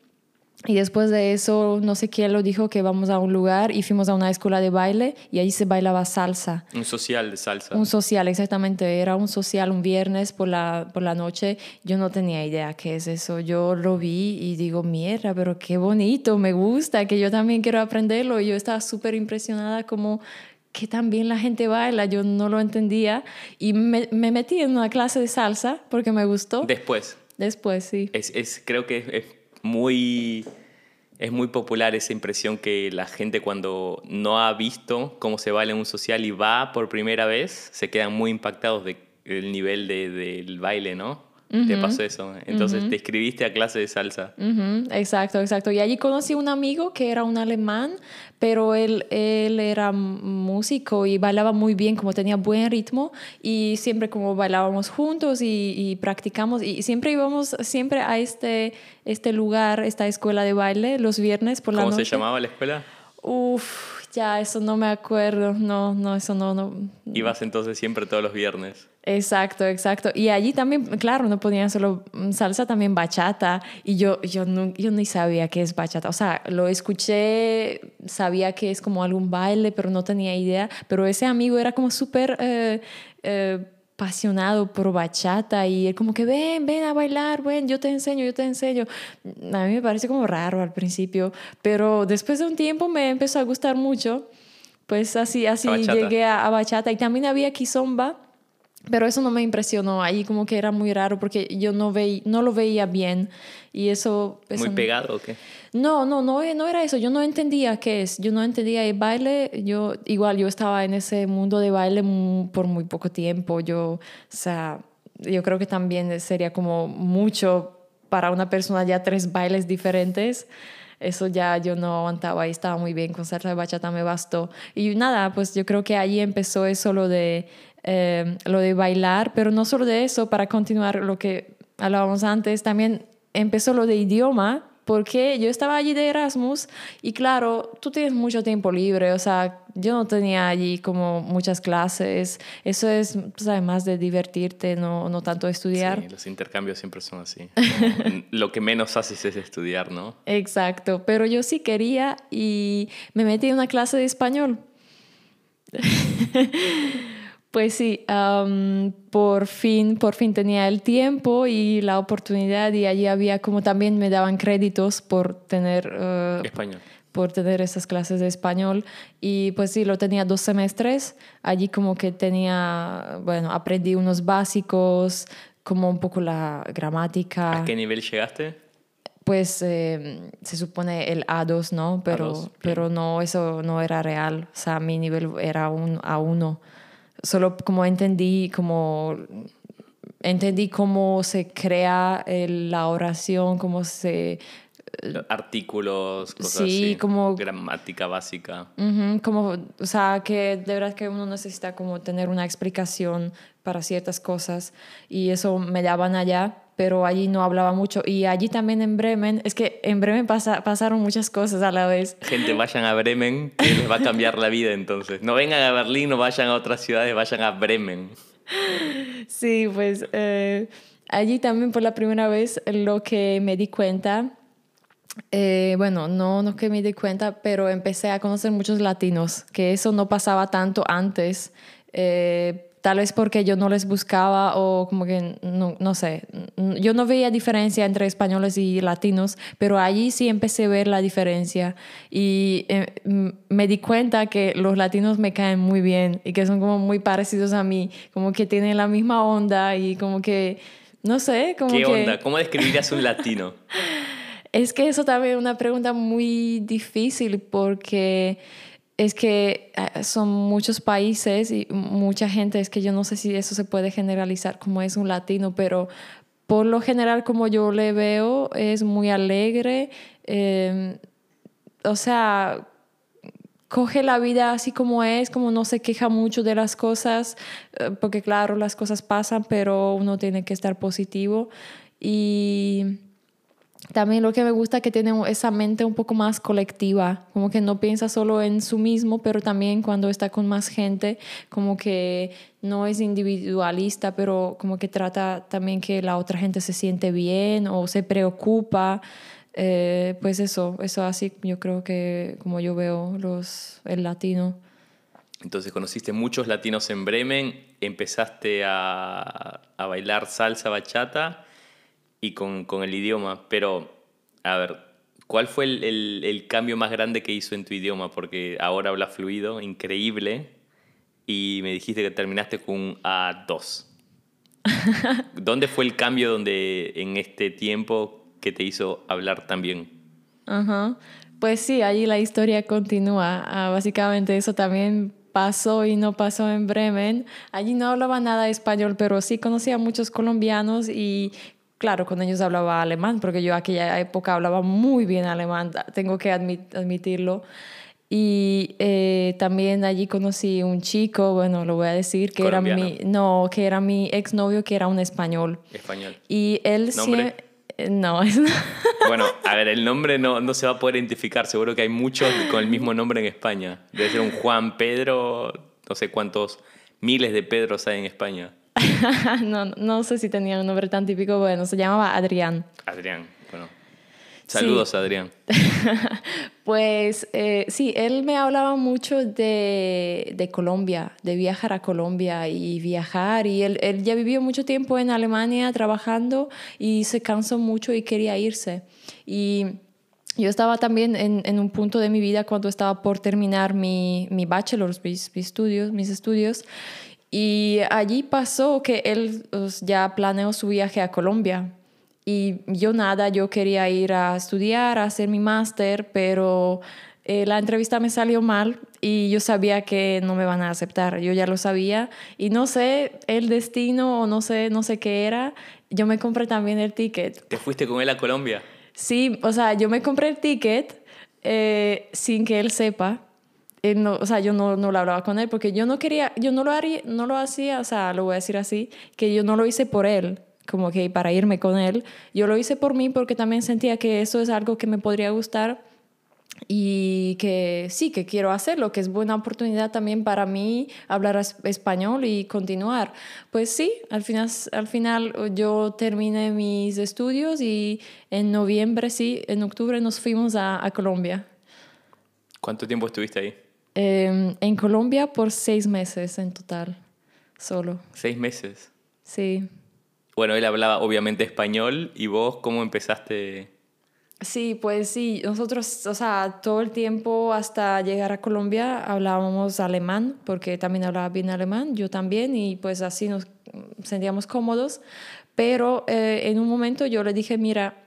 Y después de eso, no sé quién lo dijo que vamos a un lugar y fuimos a una escuela de baile y ahí se bailaba salsa. Un social de salsa. Un social, exactamente. Era un social un viernes por la, por la noche. Yo no tenía idea qué es eso. Yo lo vi y digo, mierda, pero qué bonito, me gusta, que yo también quiero aprenderlo. Y yo estaba súper impresionada como que también la gente baila, yo no lo entendía y me, me, metí en una clase de salsa porque me gustó. Después. Después, sí. Es, es creo que es, muy, es muy popular esa impresión que la gente cuando no ha visto cómo se baila en un social y va por primera vez, se quedan muy impactados del nivel de, del baile, ¿no? Te pasó eso. Entonces te escribiste a clase de salsa. Exacto, exacto. Y allí conocí un amigo que era un alemán, pero él, él era músico y bailaba muy bien, como tenía buen ritmo y siempre como bailábamos juntos y, y practicamos y siempre íbamos siempre a este, este lugar, esta escuela de baile los viernes por la noche. ¿Cómo se llamaba la escuela? Uf, ya, eso no me acuerdo. No, no, eso no, no. Ibas entonces siempre todos los viernes. Exacto, exacto. Y allí también, claro, no ponían solo salsa, también bachata. Y yo, yo, no, yo ni sabía qué es bachata. O sea, lo escuché, sabía que es como algún baile, pero no tenía idea. Pero ese amigo era como súper... Eh, eh, apasionado por bachata y él como que ven, ven a bailar, ven, yo te enseño, yo te enseño. A mí me parece como raro al principio, pero después de un tiempo me empezó a gustar mucho. Pues así, así llegué a, a, bachata y también había kizomba pero eso no me impresionó, ahí como que era muy raro porque yo no, veía, no lo veía bien. Y eso... ¿Muy pegado o qué? No, no, no, no era eso, yo no entendía qué es, yo no entendía el baile, yo igual yo estaba en ese mundo de baile por muy poco tiempo, yo, o sea, yo creo que también sería como mucho para una persona ya tres bailes diferentes. Eso ya yo no aguantaba. Y estaba muy bien con salsa de bachata me bastó. Y nada pues yo creo que ahí empezó eso lo de Em, lo de bailar, pero no solo de eso, para continuar lo que hablábamos antes, también empezó lo de idioma, porque yo estaba allí de Erasmus y claro, tú tienes mucho tiempo libre, o sea, yo no tenía allí como muchas clases, eso es, pues, más de divertirte, no, no tanto estudiar. Sí, los intercambios siempre son así. lo que menos haces es estudiar, ¿no? Exacto, pero yo sí quería y me metí en una clase de español. Pues sí, por fin, por fin tenía el tiempo y la oportunidad y allí había como también me daban créditos por tener uh, español. Por tener esas clases de español y pues sí, lo tenía dos semestres. Allí como que tenía, bueno, aprendí unos básicos, como un poco la gramática. ¿A qué nivel llegaste? Pues em, se supone el A2, ¿no? Pero, pero no, eso no era real. O sea, mi nivel era un A1 solo como entendí como entendí cómo se crea la oración, cómo se artículos, cosas sí, como gramática básica. como, o sea, que de verdad que uno necesita como tener una explicación para ciertas cosas y eso me daban allá, pero allí no hablaba mucho y allí también en Bremen, es que en Bremen pasa, pasaron muchas cosas a la vez. Gente, vayan a Bremen, que les va a cambiar la vida entonces. No vengan a Berlín, no vayan a otras ciudades, vayan a Bremen. Sí, pues eh, allí también por la primera vez lo que me di cuenta eh, bueno, no, no que me di cuenta, pero empecé a conocer muchos latinos, que eso no pasaba tanto antes. Eh, tal vez porque yo no les buscaba o como que, no, no, sé, yo no veía diferencia entre españoles y latinos, pero allí sí empecé a ver la diferencia y eh, me di cuenta que los latinos me caen muy bien y que son como muy parecidos a mí, como que tienen la misma onda y como que, no sé, como ¿Qué onda? ¿Cómo describirías un latino? Es que eso también es una pregunta muy difícil porque es que eh, son muchos países y mucha gente, es que yo no sé si eso se puede generalizar como es un latino, pero por lo general como yo le veo es muy alegre, em, o sea, coge la vida así como es, como no se queja mucho de las cosas, eh, porque claro, las cosas pasan, pero uno tiene que estar positivo. Y también lo que me gusta es que tiene esa mente un poco más colectiva, como que no piensa solo en su mismo, pero también cuando está con más gente, como que no es individualista, pero como que trata también que la otra gente se siente bien o se preocupa. Eh, pues eso, eso así yo creo que como yo veo los, el latino. Entonces conociste muchos latinos en Bremen, empezaste a, a bailar salsa bachata y con, con, el idioma, pero a ver, ¿cuál fue el, el, cambio más grande que hizo en tu idioma? Porque ahora hablas fluido, increíble, y me dijiste que terminaste con un A2. ¿Dónde fue el cambio donde en este tiempo que te hizo hablar tan bien? Pues sí, allí la historia continúa. Ah, básicamente eso también pasó y no pasó en Bremen. Allí no hablaba nada de español, pero sí conocía a muchos colombianos y claro, con ellos hablaba alemán, porque yo aquella época hablaba muy bien alemán, tengo que admitirlo. Y eh, también allí conocí un chico, bueno, lo voy a decir, que era mi, no, que era mi exnovio, que era un español. Español. Y él ¿Nombre? Eh, no, Bueno, a ver, el nombre no, no se va a poder identificar, seguro que hay muchos con el mismo nombre en España. Debe ser un Juan Pedro, no sé cuántos miles de Pedros hay en España. no, no sé si tenía un nombre tan típico, bueno, se llamaba Adrián. Adrián, bueno. Saludos, Adrián. pues eh, sí, él me hablaba mucho de, de, Colombia, de viajar a Colombia y viajar. Y él, él, ya vivió mucho tiempo en Alemania trabajando y se cansó mucho y quería irse. Y yo estaba también en, en un punto de mi vida cuando estaba por terminar mi, mi bachelor's, mis, mis, estudios, mis estudios. Y allí pasó que él pues, ya planeó su viaje a Colombia y yo nada, yo quería ir a estudiar, a hacer mi máster, pero eh, la entrevista me salió mal y yo sabía que no me van a aceptar, yo ya lo sabía y no sé el destino o no sé, no sé qué era, yo me compré también el ticket. ¿Te fuiste con él a Colombia? Sí, o sea, yo me compré el ticket eh, sin que él sepa. No, o sea, yo no, no lo hablaba con él porque yo no quería, yo no lo haría, no lo hacía, o sea, lo voy a decir así, que yo no lo hice por él como que para irme con él. Yo lo hice por mí porque también sentía que eso es algo que me podría gustar y que sí, que quiero hacerlo, que es buena oportunidad también para mí hablar español y continuar. Pues sí, al final, al final yo terminé mis estudios y en noviembre, sí, en octubre nos fuimos a, a Colombia. ¿Cuánto tiempo estuviste ahí? Em, en Colombia por seis meses en total, solo. ¿Seis meses? Sí. Bueno, él hablaba obviamente español y vos cómo empezaste. Sí, pues sí, nosotros, o sea, todo el tiempo hasta llegar a Colombia hablábamos alemán, porque también hablaba bien alemán, yo también, y pues así nos sentíamos cómodos. Pero eh, en un momento yo le dije, mira,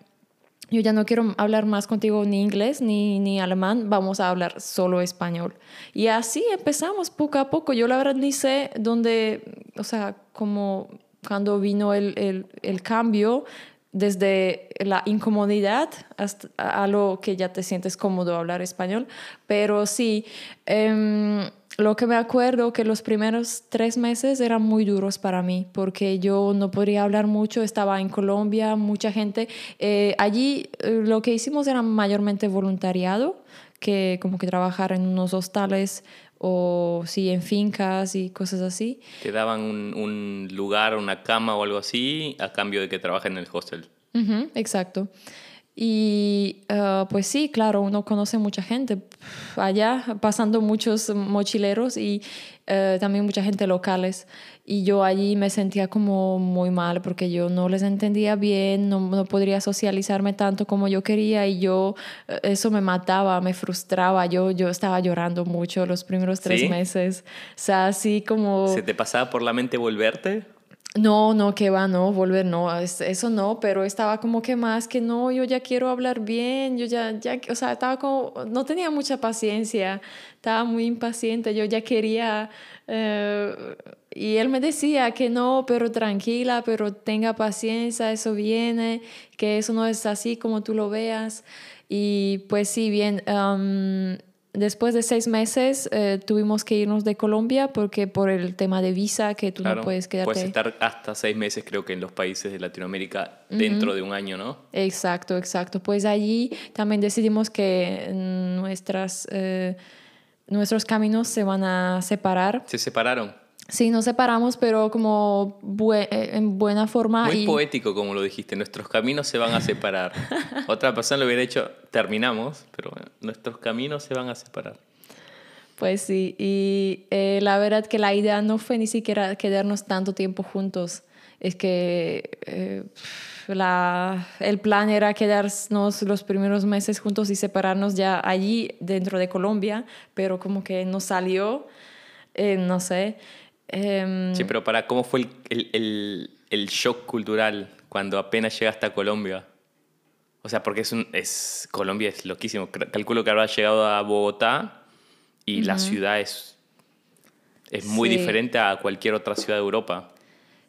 yo ya no quiero hablar más contigo ni inglés ni, ni alemán, vamos a hablar solo español. Y así empezamos poco a poco. Yo la verdad ni sé dónde, o sea, como cuando vino el, el, cambio desde la incomodidad hasta a lo que ya te sientes cómodo hablar español. Pero sí, em, lo que me acuerdo que los primeros tres meses eran muy duros para mí porque yo no podía hablar mucho, estaba en Colombia, mucha gente. Eh, allí eh, lo que hicimos era mayormente voluntariado, que como que trabajar en unos hostales o sí en fincas y cosas así. Te daban un, un lugar, una cama o algo así a cambio de que trabajes en el hostel. exacto. Y ah, pues sí, claro, uno conoce mucha gente allá, pasando muchos mochileros y eh, también mucha gente locales. Y yo allí me sentía como muy mal porque yo no les entendía bien, no, no podría socializarme tanto como yo quería y yo, eh, eso me mataba, me frustraba. Yo, yo estaba llorando mucho los primeros tres meses. O sea, así como... ¿Se te pasaba por la mente volverte? No, no, que va, no, volver, no, eso no, pero estaba como que más que no, yo ya quiero hablar bien, yo ya, ya, o sea, estaba como, no tenía mucha paciencia, estaba muy impaciente, yo ya quería, eh, y él me decía que no, pero tranquila, pero tenga paciencia, eso viene, que eso no es así como tú lo veas, y pues sí, bien, Después de seis meses eh, tuvimos que irnos de Colombia porque por el tema de visa que tú no puedes quedarte. Puedes estar hasta seis meses creo que en los países de Latinoamérica dentro de un año, ¿no? Exacto, exacto. Pues allí también decidimos que nuestras, eh, nuestros caminos se van a separar. ¿Se separaron? Sí, nos separamos, pero como eh, en buena forma. Muy poético, como lo dijiste. Nuestros caminos se van a separar. Otra persona lo hubiera hecho, terminamos, pero nuestros caminos se van a separar. Pues sí, y eh, la verdad que la idea no fue ni siquiera quedarnos tanto tiempo juntos. Es que eh, la, el plan era quedarnos los primeros meses juntos y separarnos ya allí dentro de Colombia, pero como que no salió, no sé. Em, sí, pero para, ¿cómo fue el, el, el, shock cultural cuando apenas llegaste a Colombia? O sea, porque es un, es, Colombia es loquísimo. Calculo que habrás llegado a Bogotá y la ciudad es Es muy diferente a cualquier otra ciudad de Europa.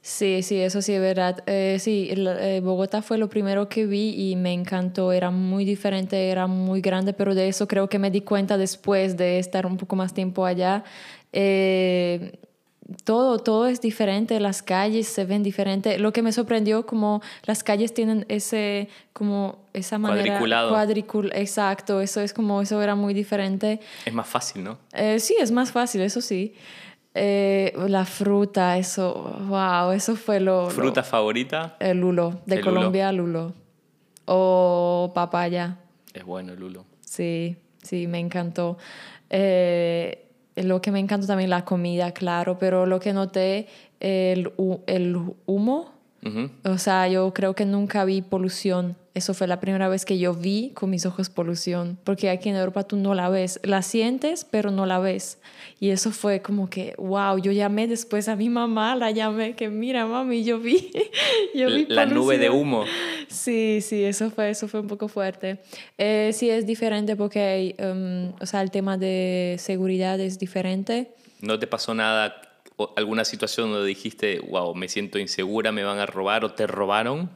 Sí, sí, eso sí es verdad. Eh, sí, eh, Bogotá fue lo primero que vi y me encantó. Era muy diferente, era muy grande, pero de eso creo que me di cuenta después de estar un poco más tiempo allá. Eh, todo, todo es diferente, las calles se ven diferentes. Lo que me sorprendió, como las calles tienen ese, como esa manera... Cuadriculado. Cuadricul, exacto, eso es como, eso era muy diferente. Es más fácil, ¿no? sí, es más fácil, eso sí. Eh, la fruta, eso, wow, eso fue lo... ¿Fruta favorita? El lulo, de Colombia, lulo. O papaya. Es bueno el lulo. Sí, sí, me encantó. Eh, lo que me encantó también la comida, claro, pero lo que noté, el, el humo o sea, yo creo que nunca vi polución. Eso fue la primera vez que yo vi con mis ojos polución, porque aquí en Europa tú no la ves, la sientes, pero no la ves. Y eso fue como que, wow, yo llamé después a mi mamá, la llamé, que mira, mami, yo vi, yo vi La nube de humo. Sí, sí, eso fue, eso fue un poco fuerte. Eh, sí, es diferente porque, um, o sea, el tema de seguridad es diferente. ¿No te pasó nada alguna situación donde dijiste, wow, me siento insegura, me van a robar o te robaron?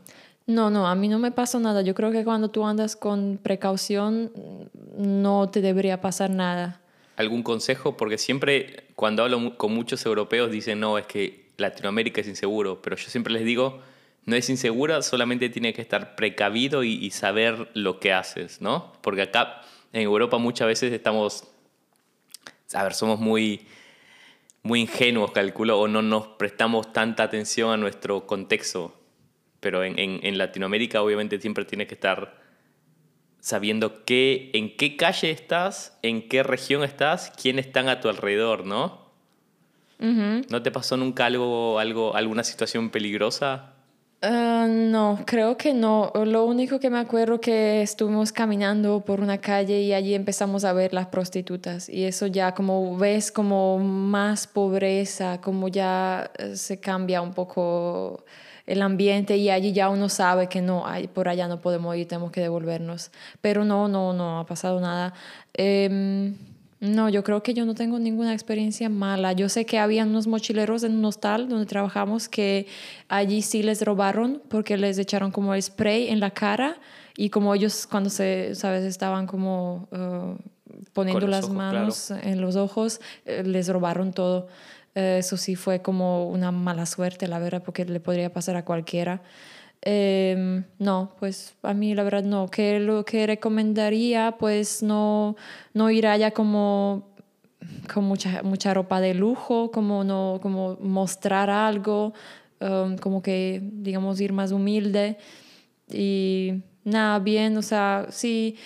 No, no, a mí no me pasó nada. Yo creo que cuando tú andas con precaución no te debería pasar nada. ¿Algún consejo? Porque siempre cuando hablo con muchos europeos dicen, no, es que Latinoamérica es inseguro, pero yo siempre les digo, no es insegura, solamente tiene que estar precavido y, y saber lo que haces, ¿no? Porque acá en Europa muchas veces estamos, a ver, somos muy muy ingenuos, calculo, o no nos prestamos tanta atención a nuestro contexto. Pero en, en, Latinoamérica obviamente siempre tienes que estar sabiendo qué, en qué calle estás, en qué región estás, quiénes están a tu alrededor, ¿no? ¿No te pasó nunca algo, algo, alguna situación peligrosa? Ah, no, creo que no. Lo único que me acuerdo que estuvimos caminando por una calle y allí empezamos a ver las prostitutas y eso ya como ves como más pobreza, como ya eh, se cambia un poco el ambiente y allí ya uno sabe que no, por allá no podemos ir, tenemos que devolvernos. Pero no, no, no ha pasado nada. Em, no, yo creo que yo no tengo ninguna experiencia mala. Yo sé que había unos mochileros en un hostal donde trabajamos que allí sí les robaron porque les echaron como el spray en la cara y como ellos cuando se, sabes, estaban como uh, poniendo las manos en los ojos, eh, les robaron todo. Eh, eso sí fue como una mala suerte, la verdad, porque le podría pasar a cualquiera. Em, no, pues a mí la verdad no. Que lo que recomendaría, pues no, no ir allá como con mucha, mucha ropa de lujo, como no, como mostrar algo, em, como que, digamos, ir más humilde. Y nada, bien, o sea, sí,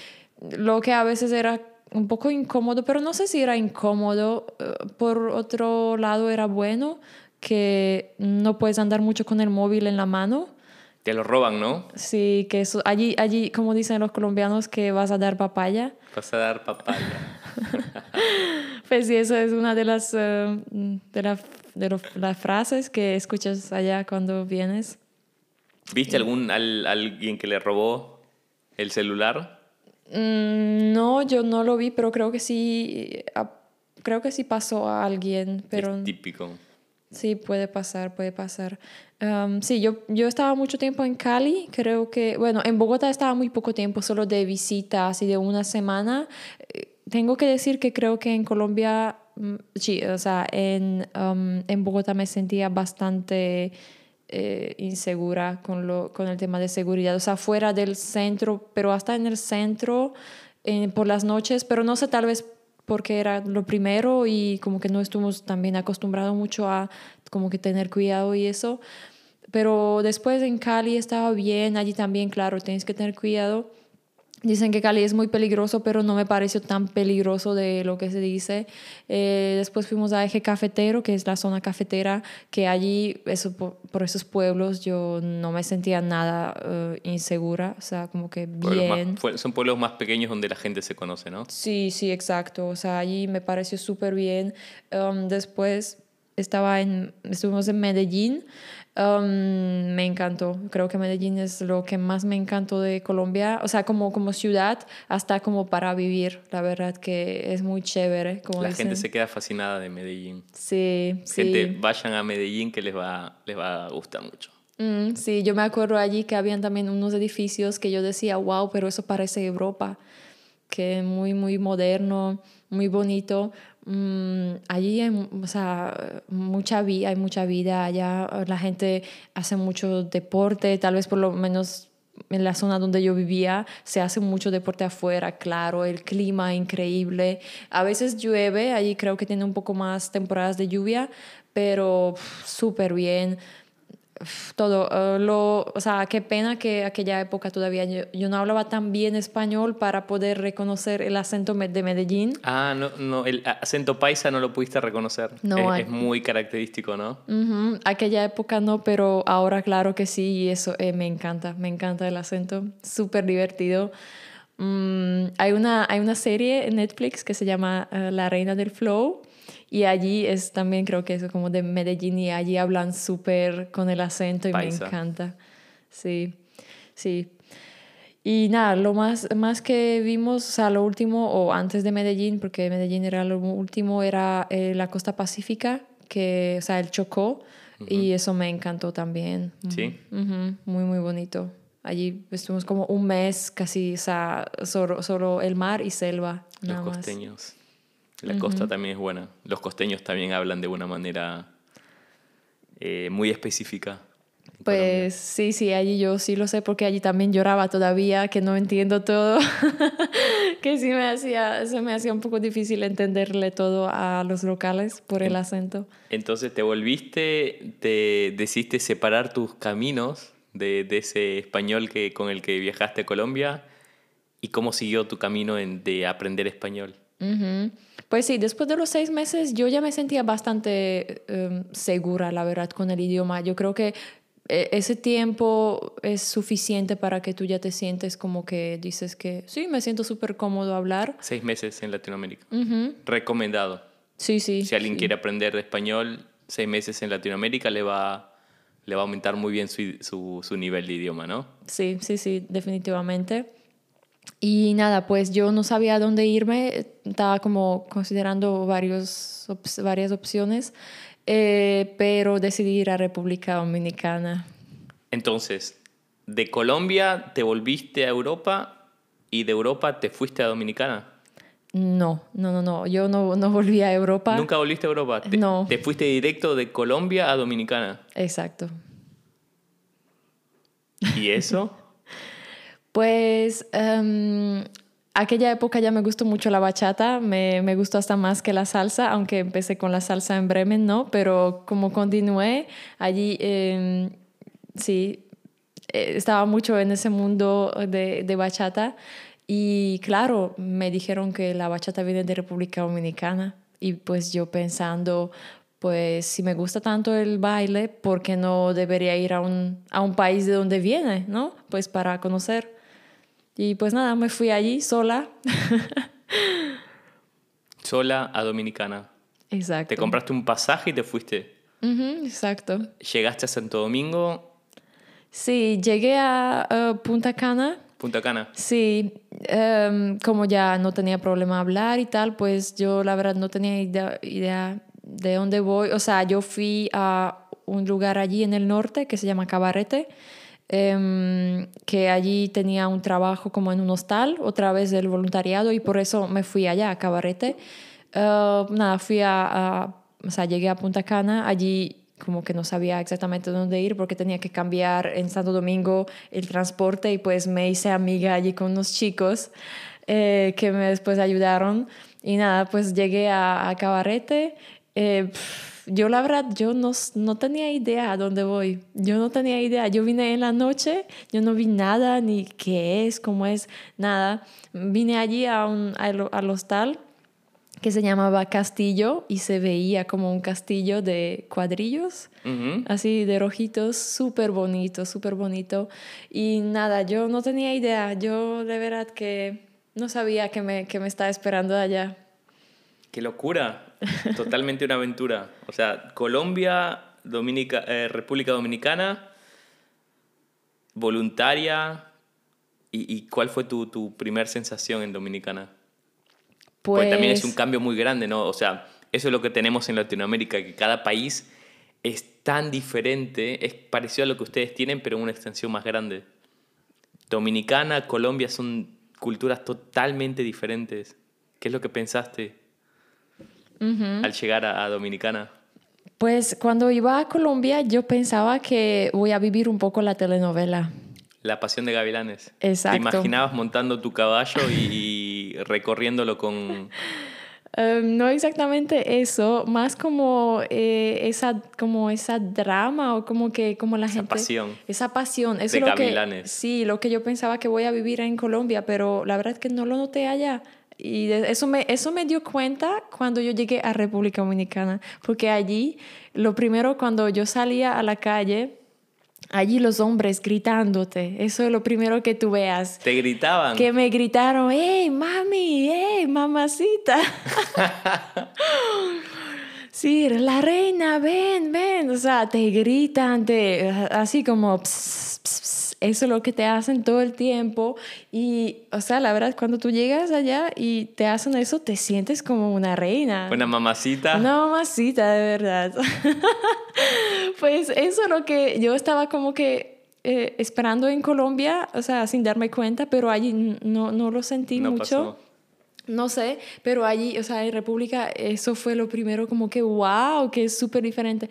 lo que a veces era un poco incómodo, pero no sé si era incómodo, eh, por otro lado era bueno, que no puedes andar mucho con el móvil en la mano te lo roban, ¿no? Sí, que eso, allí, allí, como dicen los colombianos, que vas a dar papaya. Vas a dar papaya. pues sí, eso es una de las, eh, de, de las frases que escuchas allá cuando vienes. ¿Viste algún alguien que le robó el celular? Mm, no, yo no lo vi, pero creo que sí, creo que sí pasó a alguien. Pero... Es típico. Sí, puede pasar, puede pasar. sí, yo, yo estaba mucho tiempo en Cali, creo que, bueno, en Bogotá estaba muy poco tiempo, solo de visita, así de una semana. Eh, tengo que decir que creo que en Colombia, mm, sí, o sea, en, en Bogotá me sentía bastante eh, insegura con, lo, con el tema de seguridad, o sea, fuera del centro, pero hasta en el centro, eh, por las noches, pero no sé, tal vez porque era lo primero y como que no estuvimos también acostumbrados mucho a como que tener cuidado y eso. Pero después en Cali estaba bien, allí también, claro, tienes que tener cuidado. Dicen que Cali es muy peligroso, pero no me pareció tan peligroso de lo que se dice. Eh, después fuimos a Eje Cafetero, que es la zona cafetera, que allí, eso, por, esos pueblos, yo no me sentía nada eh, insegura, o sea, como que bien. son pueblos más pequeños donde la gente se conoce, ¿no? Sí, sí, exacto. O sea, allí me pareció súper bien. Um, después estaba en, estuvimos en Medellín Um, me encantó. Creo que Medellín es lo que más me encantó de Colombia. O sea, como, como ciudad, hasta como para vivir. La verdad que es muy chévere. Como la gente se queda fascinada de Medellín. Sí, gente, vayan a Medellín que les va, les va a gustar mucho. Mm, sí, yo me acuerdo allí que habían también unos edificios que yo decía, wow, pero eso parece Europa. Que muy, muy moderno, muy bonito. Mm, allí hay, o sea, mucha vida, hay mucha vida, allá la gente hace mucho deporte, tal vez por lo menos en la zona donde yo vivía se hace mucho deporte afuera, claro, el clima increíble. A veces llueve, allí creo que tiene un poco más temporadas de lluvia, pero súper bien todo. Eh, lo, o sea, qué pena que aquella época todavía yo, no hablaba tan bien español para poder reconocer el acento de Medellín. Ah, no, no el acento paisa no lo pudiste reconocer. No, es, muy característico, ¿no? Aquella época no, pero ahora claro que sí, y eso eh, me encanta, me encanta el acento, súper divertido. Mm, hay, una, hay una serie en Netflix que se llama eh, La Reina del Flow y allí es también, creo que es como de Medellín y allí hablan súper con el acento y me encanta. Sí, sí. Y nada, lo más, más que vimos, o sea, lo último, o antes de Medellín, porque Medellín era lo último, era eh, la costa pacífica, que, o sea, el Chocó, y eso me encantó también. Sí. Muy, muy bonito. Allí estuvimos como un mes casi, o sea, solo, solo el mar y selva. Los costeños. La costa también es buena. Los costeños también hablan de una manera eh, muy específica. Pues sí, sí, allí yo sí lo sé porque allí también lloraba todavía, que no entiendo todo, que sí me hacía, se me hacía un poco difícil entenderle todo a los locales por el acento. Entonces te volviste, te decidiste separar tus caminos de, de ese español que, con el que viajaste a Colombia y cómo siguió tu camino en, de aprender español. Pues sí, después de los seis meses yo ya me sentía bastante em, segura, la verdad, con el idioma. Yo creo que eh, ese tiempo es suficiente para que tú ya te sientes como que dices que sí, me siento súper cómodo hablar. Seis meses en Latinoamérica. Recomendado. Sí, sí. Si alguien quiere aprender español, seis meses en Latinoamérica le va, le va a aumentar muy bien su, su, su nivel de idioma, ¿no? Sí, sí, sí, definitivamente. Y nada, pues yo no sabía dónde irme, estaba como considerando varios, varias opciones, eh, pero decidí ir a República Dominicana. Entonces, de Colombia te volviste a Europa y de Europa te fuiste a Dominicana. No, no, no, no, yo no, no volví a Europa. ¿Nunca volviste a Europa? no. Te fuiste directo de Colombia a Dominicana. Exacto. ¿Y eso? Pues um, aquella época ya me gustó mucho la bachata, me, me, gustó hasta más que la salsa, aunque empecé con la salsa en Bremen, ¿no? Pero como continué allí, em, sí, eh, estaba mucho en ese mundo de, de bachata y claro, me dijeron que la bachata viene de República Dominicana y pues yo pensando, pues si me gusta tanto el baile, ¿por qué no debería ir a un, a un país de donde viene, ¿no? Pues para conocer. Y pues nada, me fui allí sola. sola a Dominicana. Exacto. Te compraste un pasaje y te fuiste. exacto. ¿Llegaste a Santo Domingo? Sí, llegué a Punta Cana. Punta Cana. Sí, em, como ya no tenía problema hablar y tal, pues yo la verdad no tenía idea, idea de dónde voy. O sea, yo fui a un lugar allí en el norte que se llama Cabarete Em, que allí tenía un trabajo como en un hostal, otra vez del voluntariado, y por eso me fui allá, a Cabarete. Eh, nada, fui a, o sea, llegué a Punta Cana, allí como que no sabía exactamente dónde ir porque tenía que cambiar en Santo Domingo el transporte y pues me hice amiga allí con unos chicos eh, que me después ayudaron y nada, pues llegué a, a Cabarete. Eh, yo la verdad, yo no, no tenía idea a dónde voy. Yo no tenía idea. Yo vine en la noche, yo no vi nada, ni qué es, cómo es, nada. Vine allí a un, al, hostal que se llamaba Castillo y se veía como un castillo de cuadrillos, así de rojitos, súper bonito, súper bonito. Y nada, yo no tenía idea. Yo de verdad que no sabía que me, que me estaba esperando allá. ¡Qué locura! Totalmente una aventura. O sea, Colombia Dominica, eh, República Dominicana, voluntaria. ¿Y, cuál fue tu, tu primer sensación en Dominicana? Pues... Porque también es un cambio muy grande, ¿no? O sea, eso es lo que tenemos en Latinoamérica, que cada país es tan diferente, es parecido a lo que ustedes tienen, pero en una extensión más grande. Dominicana, Colombia son culturas totalmente diferentes. ¿Qué es lo que pensaste al llegar a, Dominicana? Pues cuando iba a Colombia yo pensaba que voy a vivir un poco la telenovela. La pasión de gavilanes. Exacto. ¿Te imaginabas montando tu caballo y recorriéndolo con, Em, no exactamente eso, más como eh, esa como esa drama o como que como la esa pasión. esa pasión, eso es lo que sí, lo que yo pensaba que voy a vivir en Colombia, pero la verdad es que no lo noté allá. Y eso me, eso me dio cuenta cuando yo llegué a República Dominicana, porque allí, lo primero, cuando yo salía a la calle, allí los hombres gritándote. Eso es lo primero que tú veas. ¿Te gritaban? Que me gritaron, ¡hey, mami! ¡hey, mamacita! sí, la reina, ven, ven. O sea, te gritan, te, así como... Eso es lo que te hacen todo el tiempo. Y, o sea, la verdad, cuando tú llegas allá y te hacen eso, te sientes como una reina. Una mamacita. Una mamacita, de verdad. pues eso es lo que yo estaba como que eh, esperando en Colombia, o sea, sin darme cuenta, pero allí no, no lo sentí mucho. No sé, pero allí, o sea, en República, eso fue lo primero como que, wow, que es súper diferente.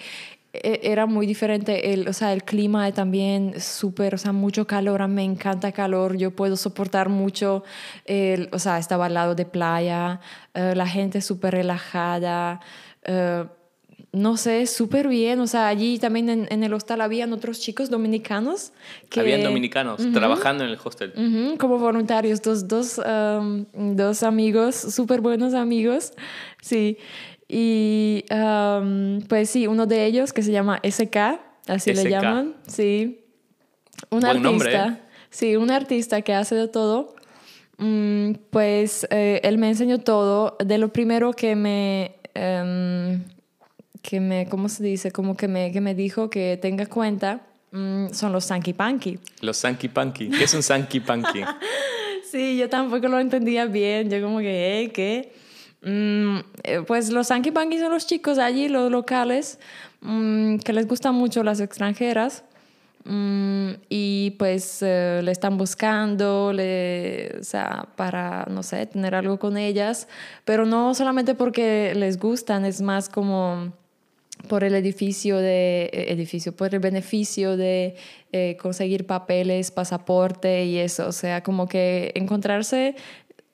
E, era muy diferente, el, o sea, el clima también súper, o sea, mucho calor, a mí me encanta calor, yo puedo soportar mucho, el, o sea, estaba al lado de playa, eh, la gente súper relajada, eh, no sé, súper bien, o sea, allí también en, el hostal habían otros chicos dominicanos. Que, habían dominicanos trabajando en el hostel. como voluntarios, dos, dos, um, dos amigos, súper buenos amigos, sí. Y pues sí, uno de ellos que se llama SK, así le llaman, sí. Un artista, ¿eh? sí, un artista que hace de todo. Mm, pues eh, él me enseñó todo. De lo primero que me, em, que me, ¿cómo se dice? Como que me, que me dijo que tenga cuenta mm, son los Sanky Panky. Los Sanky Panky. ¿Qué es un Sanky Panky? sí, yo tampoco lo entendía bien. Yo como que, ¿eh? ¿Qué? Mm, eh, pues los Sanky Panky son los chicos allí, los locales, mm, que les gustan mucho las extranjeras. Mm, y pues eh, le están buscando, o sea, para, no sé, tener algo con ellas, pero no solamente porque les gustan, es más como por el edificio de eh, edificio por el beneficio de conseguir papeles pasaporte y eso o sea como que encontrarse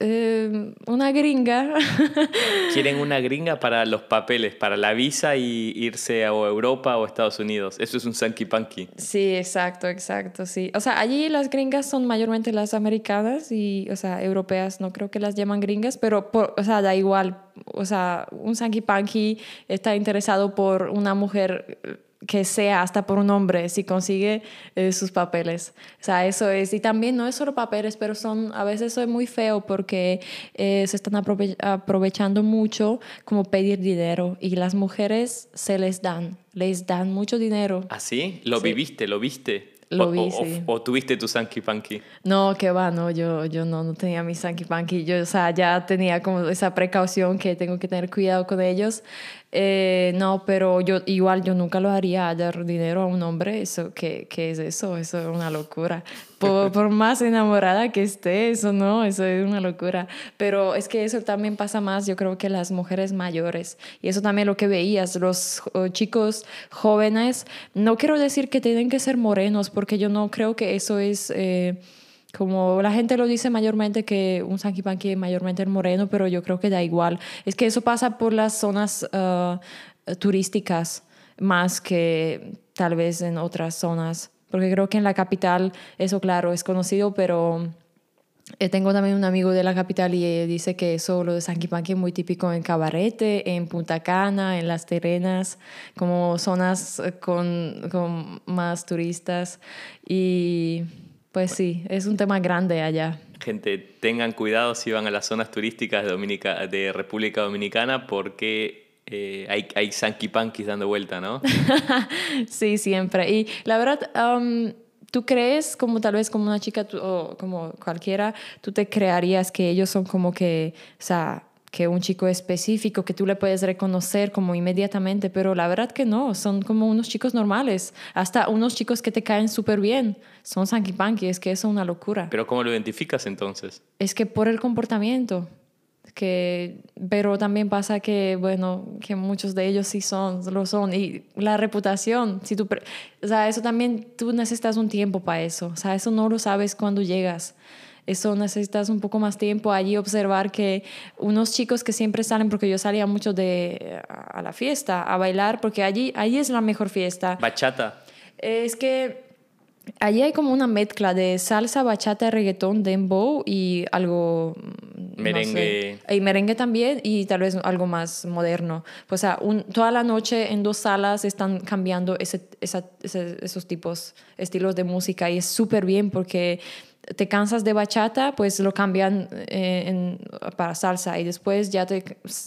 eh, una gringa. Quieren una gringa para los papeles, para la visa y irse a Europa o Estados Unidos. Eso es un sanky punky. Sí, exacto, exacto, sí. O sea, allí las gringas son mayormente las americanas y, o sea, europeas, no creo que las llaman gringas, pero, o sea, da igual. O sea, un sanky punky está interesado por una mujer que sea hasta por un hombre si consigue eh, sus papeles. O sea, eso es. Y también no es solo papeles, pero son, a veces eso es muy feo porque eh, se están aprovechando mucho como pedir dinero y las mujeres se les dan, les dan mucho dinero. ¿Ah, sí? ¿Lo viviste? ¿Lo viste? Lo vi, sí. o, tuviste tu Sanky Panky? No, que va, no, yo, yo no, no tenía mi Sanky Panky. Yo, o sea, ya tenía como esa precaución que tengo que tener cuidado con ellos. Eh, no, pero yo igual yo nunca lo haría dar dinero a un hombre. Eso, ¿qué, qué es eso? Eso es una locura. Por, por, más enamorada que esté, eso no, eso es una locura. Pero es que eso también pasa más, yo creo que las mujeres mayores. Y eso también lo que veías, los chicos jóvenes. No quiero decir que tienen que ser morenos, porque yo no creo que eso es... Eh, como la gente lo dice mayormente que un Sanky Panky es mayormente el moreno, pero yo creo que da igual. Es que eso pasa por las zonas uh, turísticas más que tal vez en otras zonas. Porque creo que en la capital, eso claro, es conocido, pero eh, tengo también un amigo de la capital y dice que eso, lo de Sanky Panky es muy típico en Cabarete, en Punta Cana, en Las Terenas, como zonas con, con más turistas. Y pues sí, es un tema grande allá. Gente, tengan cuidado si van a las zonas turísticas de, Dominica, de República Dominicana porque eh, hay, hay Sanky dando vuelta, ¿no? sí, siempre. Y la verdad, um, tú crees, como tal vez como una chica o como cualquiera, tú te crearías que ellos son como que, o sea, que un chico específico que tú le puedes reconocer como inmediatamente, pero la verdad que no, son como unos chicos normales, hasta unos chicos que te caen súper bien, son sanky es que eso es una locura. Pero ¿cómo lo identificas entonces? Es que por el comportamiento, que, pero también pasa que, bueno, que muchos de ellos sí son, lo son, y la reputación, si tú, o sea, eso también tú necesitas un tiempo para eso, o sea, eso no lo sabes cuando llegas eso necesitas un poco más tiempo allí observar que unos chicos que siempre salen, porque yo salía mucho de, a la fiesta, a bailar, porque allí, allí es la mejor fiesta. Bachata. Es que allí hay como una mezcla de salsa, bachata, reggaetón, dembow y algo... Mm, merengue. y merengue también y tal vez algo más moderno. Pues, o sea, toda la noche en dos salas están cambiando ese, esos tipos, estilos de música y es súper bien porque te cansas de bachata, pues lo cambian eh, para salsa y después ya te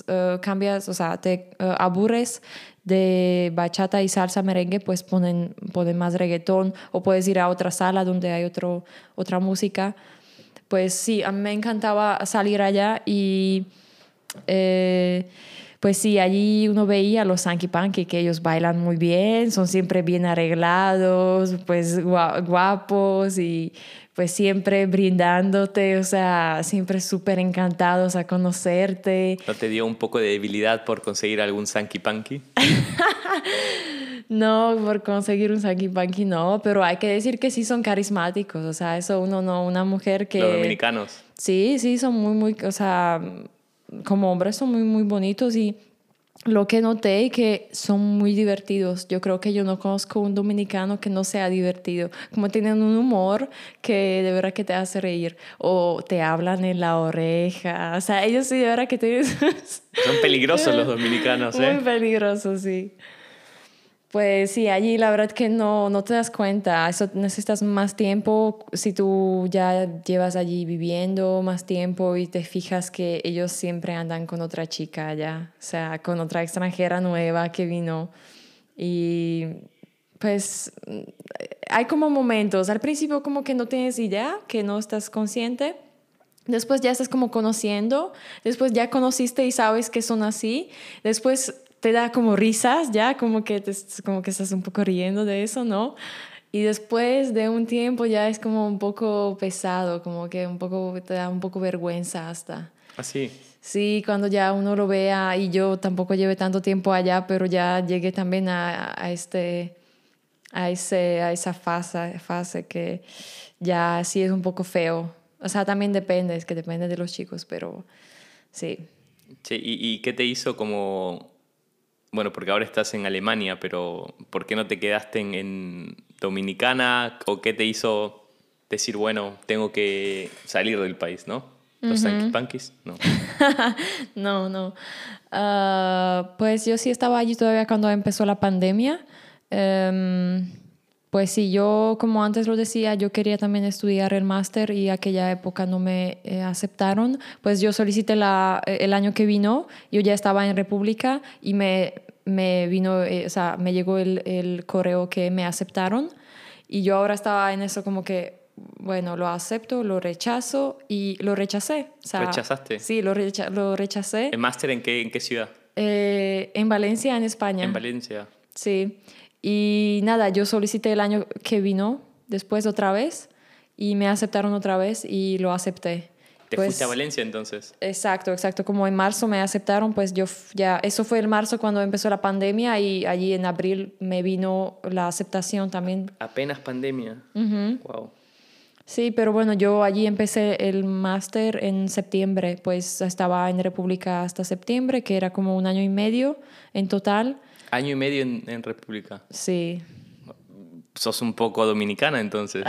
eh, cambias, o sea, te eh, aburres de bachata y salsa merengue, pues ponen, ponen más reggaetón o puedes ir a otra sala donde hay otro, otra música. Pues sí, a mí me encantaba salir allá y pues sí, allí uno veía a los Sanky Panky que ellos bailan muy bien, son siempre bien arreglados, pues guapos y pues siempre brindándote, o sea, siempre súper encantados a conocerte. ¿No te dio un poco de debilidad por conseguir algún Sanky Panky? no, por conseguir un Sanky Panky no, pero hay que decir que sí son carismáticos, o sea, eso uno no, una mujer que... Los dominicanos. Sí, sí, son muy, muy, o sea, como hombres son muy, muy bonitos y lo que noté es que son muy divertidos. Yo creo que yo no conozco un dominicano que no sea divertido. Como tienen un humor que de verdad que te hace reír. O te hablan en la oreja. O sea, ellos sí de verdad que te... Son peligrosos los dominicanos, ¿eh? Muy peligrosos, sí. Pues sí, allí la verdad que no, no te das cuenta. Eso necesitas más tiempo. Si tú ya llevas allí viviendo más tiempo y te fijas que ellos siempre andan con otra chica allá, o sea, con otra extranjera nueva que vino. Y pues hay como momentos. Al principio como que no tienes idea, que no estás consciente. Después ya estás como conociendo, después ya conociste y sabes que son así, después te da como risas, ya como que, te, como que estás un poco riendo de eso, ¿no? Y después de un tiempo ya es como un poco pesado, como que un poco te da un poco vergüenza hasta. Así. ¿Ah, sí, cuando ya uno lo vea y yo tampoco llevé tanto tiempo allá, pero ya llegué también a, a este a, ese, a esa fase, fase que ya sí es un poco feo. O sea, también depende, es que depende de los chicos, pero sí. Sí, ¿y, y qué te hizo como bueno, porque ahora estás en Alemania, pero ¿por qué no te quedaste en, Dominicana? ¿O qué te hizo decir, bueno, tengo que salir del país, ¿no? ¿Los uh punkis? No. no, no. Ah, pues yo sí estaba allí todavía cuando empezó la pandemia. Em, pues sí, yo como antes lo decía, yo quería también estudiar el máster y aquella época no me eh, aceptaron. Pues yo solicité la, el año que vino, yo ya estaba en República y me, me vino, eh, o sea, me llegó el, el, correo que me aceptaron y yo ahora estaba en eso como que, bueno, lo acepto, lo rechazo y lo rechacé. O ¿Rechazaste? Sí, lo, lo rechacé. ¿El máster en qué, en qué ciudad? Eh, en Valencia, en España. En Valencia. Sí. Y nada, yo solicité el año que vino, después otra vez, y me aceptaron otra vez y lo acepté. ¿Te fuiste a pues Valencia entonces? Exacto, exacto. Como en marzo me aceptaron, pues yo ya, eso fue el marzo cuando empezó la pandemia y allí en abril me vino la aceptación también. Apenas pandemia. Wow. Sí, pero bueno, yo allí empecé el máster en septiembre, pues estaba en República hasta septiembre, que era como un año y medio en total. Año y medio en, República. Sí. Sos un poco dominicana entonces.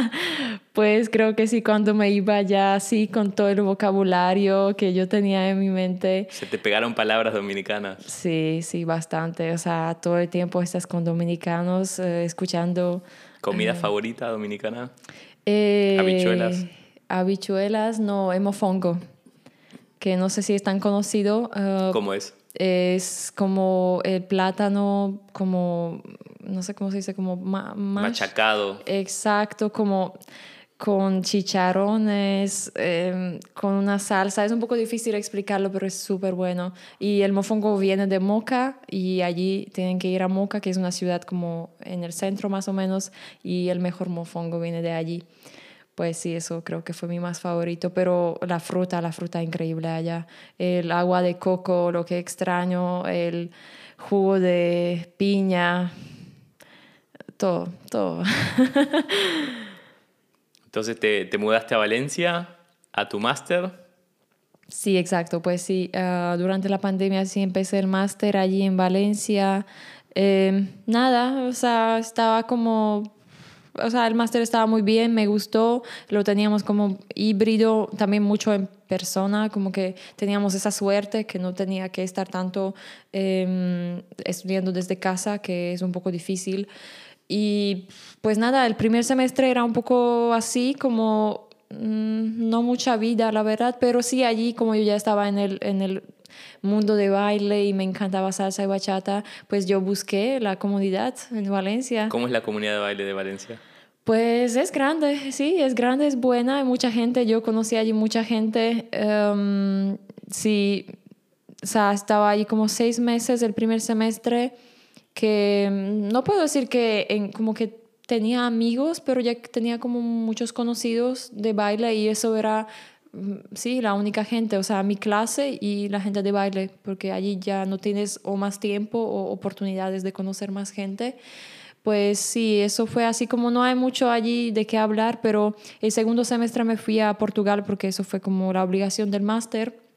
pues creo que sí, cuando me iba ya así con todo el vocabulario que yo tenía en mi mente. Se te pegaron palabras dominicanas. Sí, sí, bastante. O sea, todo el tiempo estás con dominicanos eh, escuchando. ¿Comida eh, favorita dominicana? Eh, habichuelas. Habichuelas, no, emofongo. Que no sé si es tan conocido. ¿Cómo es? es como el plátano, como, no sé cómo se dice, como machacado. Exacto, como con chicharrones, em, con una salsa. Es un poco difícil explicarlo, pero es súper bueno. Y el mofongo viene de Moca y allí tienen que ir a Moca, que es una ciudad como en el centro más o menos, y el mejor mofongo viene de allí. Pues sí, eso creo que fue mi más favorito, pero la fruta, la fruta increíble allá. El agua de coco, lo que extraño, el jugo de piña, todo, todo. Entonces te, te mudaste a Valencia a tu máster. Sí, exacto. Pues sí, ah, durante la pandemia sí empecé el máster allí en Valencia. Em, nada, o sea, estaba como, o sea, el máster estaba muy bien, me gustó, lo teníamos como híbrido, también mucho en persona, como que teníamos esa suerte que no tenía que estar tanto em, estudiando desde casa, que es un poco difícil. Y pues nada, el primer semestre era un poco así, como mm, no mucha vida, la verdad, pero sí allí, como yo ya estaba en el, en el mundo de baile y me encantaba salsa y bachata, pues yo busqué la comunidad en Valencia. ¿Cómo es la comunidad de baile de Valencia? Pues es grande, sí, es grande, es buena, hay mucha gente, yo conocí allí mucha gente, em, sí, o sea, estaba allí como seis meses el primer semestre que mm, no puedo decir que en, como que tenía amigos, pero ya tenía como muchos conocidos de baile y eso era, mm, sí, la única gente, o sea, mi clase y la gente de baile, porque allí ya no tienes o más tiempo o oportunidades de conocer más gente. Pues sí, eso fue así como no hay mucho allí de qué hablar, pero el segundo semestre me fui a Portugal porque eso fue como la obligación del máster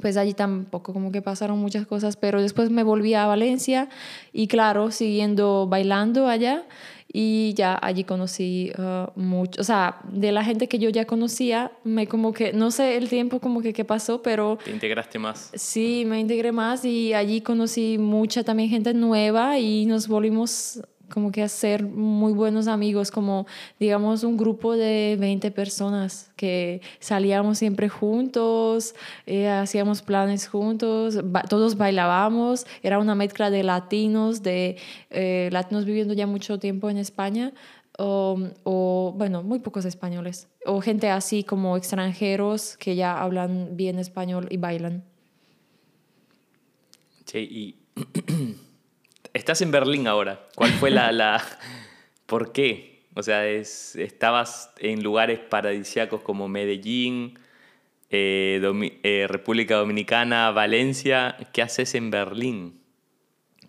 pues allí tampoco como que pasaron muchas cosas, pero después me volví a Valencia y claro, siguiendo bailando allá y ya allí conocí uh, mucho, o sea, de la gente que yo ya conocía, me como que, no sé el tiempo como que qué pasó, pero... Te integraste más. Sí, me integré más y allí conocí mucha también gente nueva y nos volvimos como que hacer muy buenos amigos, como digamos un grupo de 20 personas que salíamos siempre juntos, eh, hacíamos planes juntos, todos bailábamos, era una mezcla de latinos, de eh, latinos viviendo ya mucho tiempo en España. O, bueno, muy pocos españoles, o gente así como extranjeros que ya hablan bien español y bailan. Sí, Estás en Berlín ahora. ¿Cuál fue la... la... ¿Por qué? O sea, es, estabas en lugares paradisíacos como Medellín, eh, eh, República Dominicana, Valencia. ¿Qué haces en Berlín?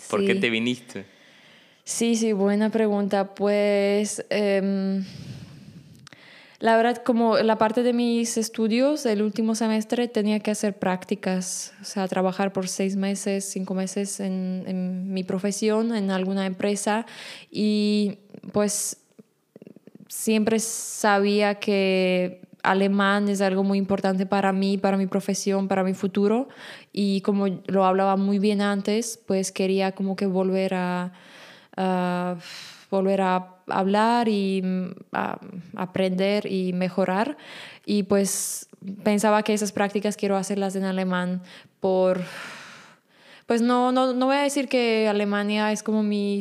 ¿Por qué te viniste? Sí, sí, buena pregunta. Pues... Em, la verdad, como la parte de mis estudios, el último semestre tenía que hacer prácticas, o sea, trabajar por seis meses, cinco meses en, en mi profesión, en alguna empresa. Y pues siempre sabía que alemán es algo muy importante para mí, para mi profesión, para mi futuro. Y como lo hablaba muy bien antes, pues quería como que volver a, volver a hablar y mm, aprender y mejorar. Y pues pensaba que esas prácticas quiero hacerlas en alemán por... Pues no, no, no voy a decir que Alemania es como mi,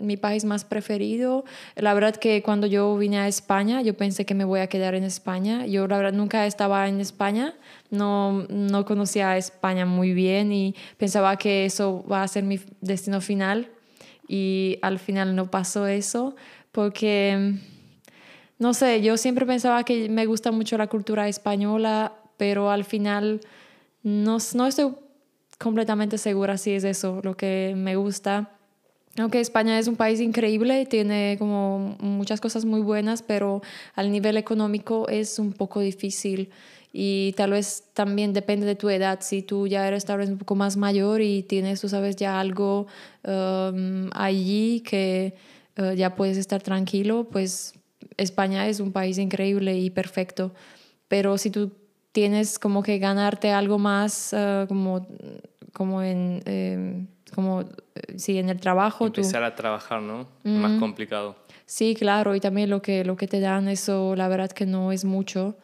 mi país más preferido. La verdad que cuando yo vine a España, yo pensé que me voy a quedar en España. Yo la verdad nunca estaba en España, no, no conocía a España muy bien y pensaba que eso va a ser mi destino final y al final no pasó eso porque, no sé, yo siempre pensaba que me gusta mucho la cultura española, pero al final no, no estoy completamente segura si es eso lo que me gusta. Aunque España es un país increíble, tiene como muchas cosas muy buenas, pero al nivel económico es un poco difícil y tal vez también depende de tu edad. Si tú ya eres tal vez un poco más mayor y tienes, tú sabes, ya algo um, allí que uh, ya puedes estar tranquilo, pues España es un país increíble y perfecto. Pero si tú tienes como que ganarte algo más uh, como, como en... Em, como si en el trabajo empezar a trabajar no más complicado sí claro y también lo que lo que te dan eso la verdad que no es mucho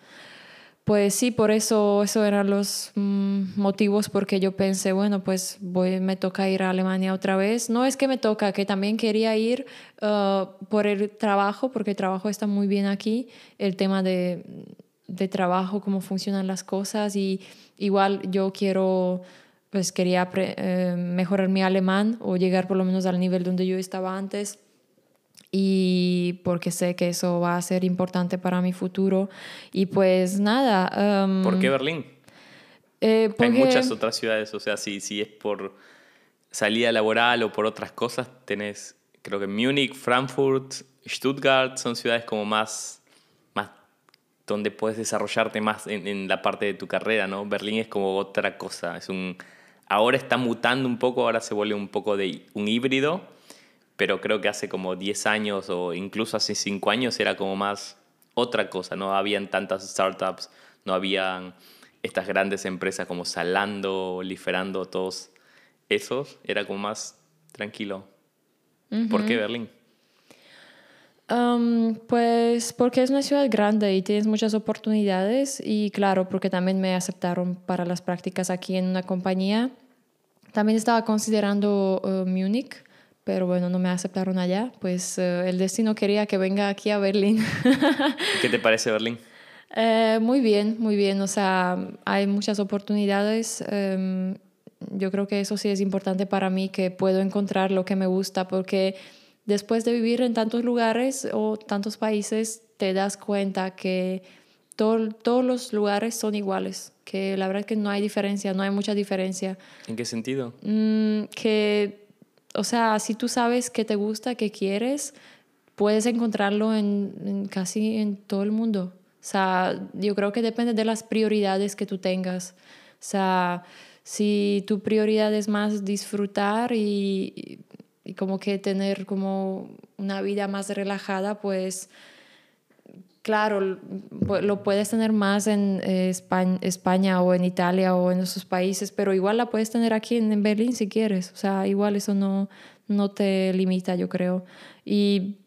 pues sí, por eso, eso eran los mm, motivos porque yo pensé, bueno, pues voy, me toca ir a Alemania otra vez. No es que me toca, que también quería ir uh, por el trabajo, porque el trabajo está muy bien aquí, el tema de, de trabajo, cómo funcionan las cosas y igual yo quiero, pues quería eh, mejorar mi alemán o llegar por lo menos al nivel donde yo estaba antes y porque sé que eso va a ser importante para mi futuro. Y pues nada. Um, ¿Por qué Berlín? Eh, Hay muchas otras ciudades, o sea, si, si es por salida laboral o por otras cosas, tenés, creo que Múnich, Frankfurt, Stuttgart son ciudades como más, más donde puedes desarrollarte más en, en la parte de tu carrera, ¿no? Berlín es como otra cosa, es un... Ahora está mutando un poco, ahora se vuelve un poco de un híbrido, pero creo que hace como 10 años o incluso hace 5 años era como más otra cosa, no habían tantas startups, no habían estas grandes empresas como Salando, Liferando, todos esos, era como más tranquilo. ¿Por qué Berlín? Um, pues porque es una ciudad grande y tienes muchas oportunidades y claro, porque también me aceptaron para las prácticas aquí en una compañía. También estaba considerando uh, Múnich pero bueno, no me aceptaron allá, pues eh, el destino quería que venga aquí a Berlín. ¿Qué te parece Berlín? Eh, muy bien, muy bien, o sea, hay muchas oportunidades. Em, yo creo que eso sí es importante para mí, que puedo encontrar lo que me gusta, porque después de vivir en tantos lugares o tantos países, te das cuenta que todos los lugares son iguales, que la verdad es que no hay diferencia, no hay mucha diferencia. ¿En qué sentido? Mm, que o sea, si tú sabes qué te gusta, qué quieres, puedes encontrarlo en, casi en todo el mundo. O sea, yo creo que depende de las prioridades que tú tengas. O sea, si tu prioridad es más disfrutar y, y como que tener como una vida más relajada, pues claro, lo puedes tener más en eh, España, o en Italia o en esos países, pero igual la puedes tener aquí en, Berlín si quieres. O sea, igual eso no, no te limita, yo creo. Y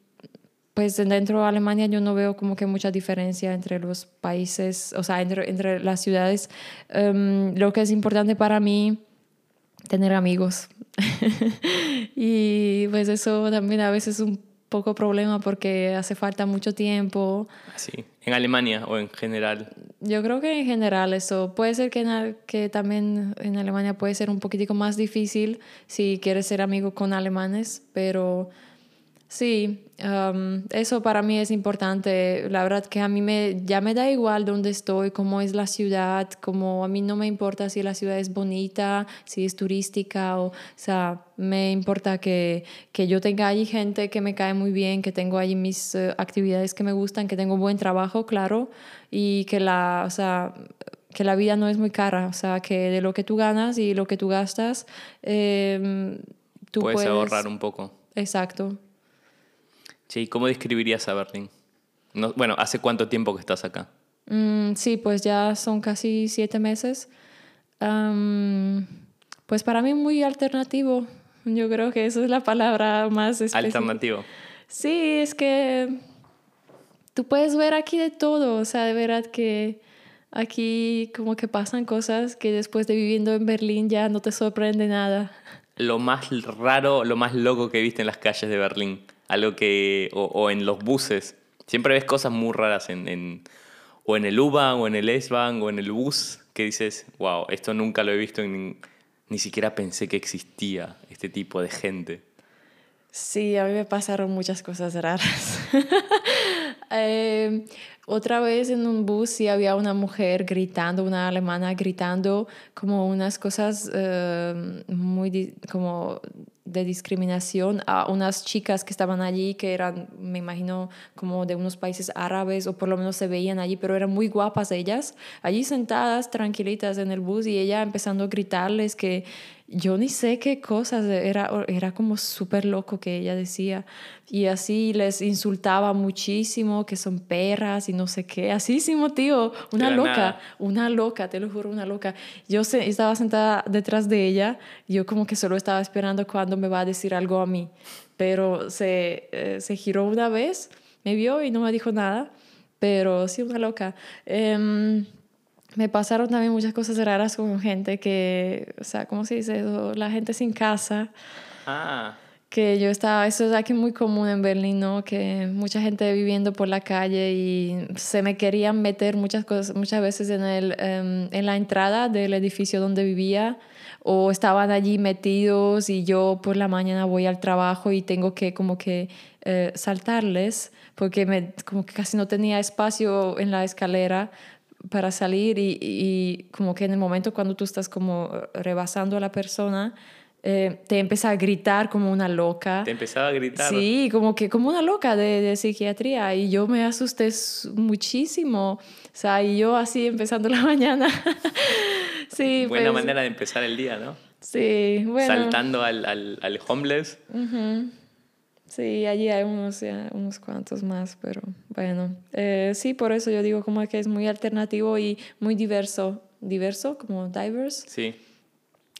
pues dentro de Alemania yo no veo como que mucha diferencia entre los países, o sea, entre, entre las ciudades. Em, lo que es importante para mí, tener amigos. y pues eso también a veces es un poco problema porque hace falta mucho tiempo. Sí, en Alemania o en general. Yo creo que en general eso puede ser que, que también en Alemania puede ser un poquitico más difícil si quieres ser amigo con alemanes, pero Sí, eso para mí es importante. La verdad que a mí me, ya me da igual dónde estoy, cómo es la ciudad, como a mí no me importa si la ciudad es bonita, si es turística, o, o sea, me importa que, que yo tenga allí gente que me cae muy bien, que tengo allí mis eh, actividades que me gustan, que tengo buen trabajo, claro, y que la, o sea, que la vida no es muy cara, o sea, que de lo que tú ganas y lo que tú gastas, em, tú puedes, puedes ahorrar un poco. Exacto. Sí, ¿cómo describirías a Berlín? No, bueno, ¿hace cuánto tiempo que estás acá? Mm, sí, pues ya son casi siete meses. pues para mí muy alternativo. Yo creo que esa es la palabra más específica. Alternativo. Sí, es que tú puedes ver aquí de todo. O sea, de verdad que aquí como que pasan cosas que después de viviendo en Berlín ya no te sorprende nada. Lo más raro, lo más loco que viste en las calles de Berlín algo que, o, en los buses. Siempre ves cosas muy raras en, en o en el U-Bahn, o en el S-Bahn, o en el bus, que dices, wow, esto nunca lo he visto, ni siquiera pensé que existía este tipo de gente. Sí, a mí me pasaron muchas cosas raras. eh, otra vez en un bus sí había una mujer gritando, una alemana gritando como unas cosas eh, muy como de discriminación a unas chicas que estaban allí, que eran, me imagino, como de unos países árabes o por lo menos se veían allí, pero eran muy guapas ellas, allí sentadas, tranquilitas en el bus y ella empezando a gritarles que yo ni sé qué cosas, era, era como súper loco que ella decía. Y así les insultaba muchísimo, que son perras y no sé qué. Asísimo, tío, una loca, una loca, te lo juro, una loca. Yo se, estaba sentada detrás de ella, yo como que solo estaba esperando cuando me va a decir algo a mí. Pero se, eh, se giró una vez, me vio y no me dijo nada, pero sí, una loca. Em, me pasaron también muchas cosas raras con gente que, o sea, ¿cómo se dice eso? La gente sin casa. Ah. Que yo estaba, eso es aquí muy común en Berlín, ¿no? Que mucha gente viviendo por la calle y se me querían meter muchas cosas, muchas veces en, el, em, en la entrada del edificio donde vivía o estaban allí metidos y yo por la mañana voy al trabajo y tengo que como que eh, saltarles porque me, como que casi no tenía espacio en la escalera para salir y, y, como que en el momento cuando tú estás como rebasando a la persona, eh, te empieza a gritar como una loca. Te empezaba a gritar. Sí, como que como una loca de, de, psiquiatría y yo me asusté muchísimo. O sea, y yo así empezando la mañana. sí, Buena pues manera de empezar el día, ¿no? Sí, bueno. Saltando al, al, al homeless. Sí, allí hay unos, unos cuantos más, pero bueno. Eh, sí, por eso yo digo como que es muy alternativo y muy diverso. Diverso, como diverse. Sí.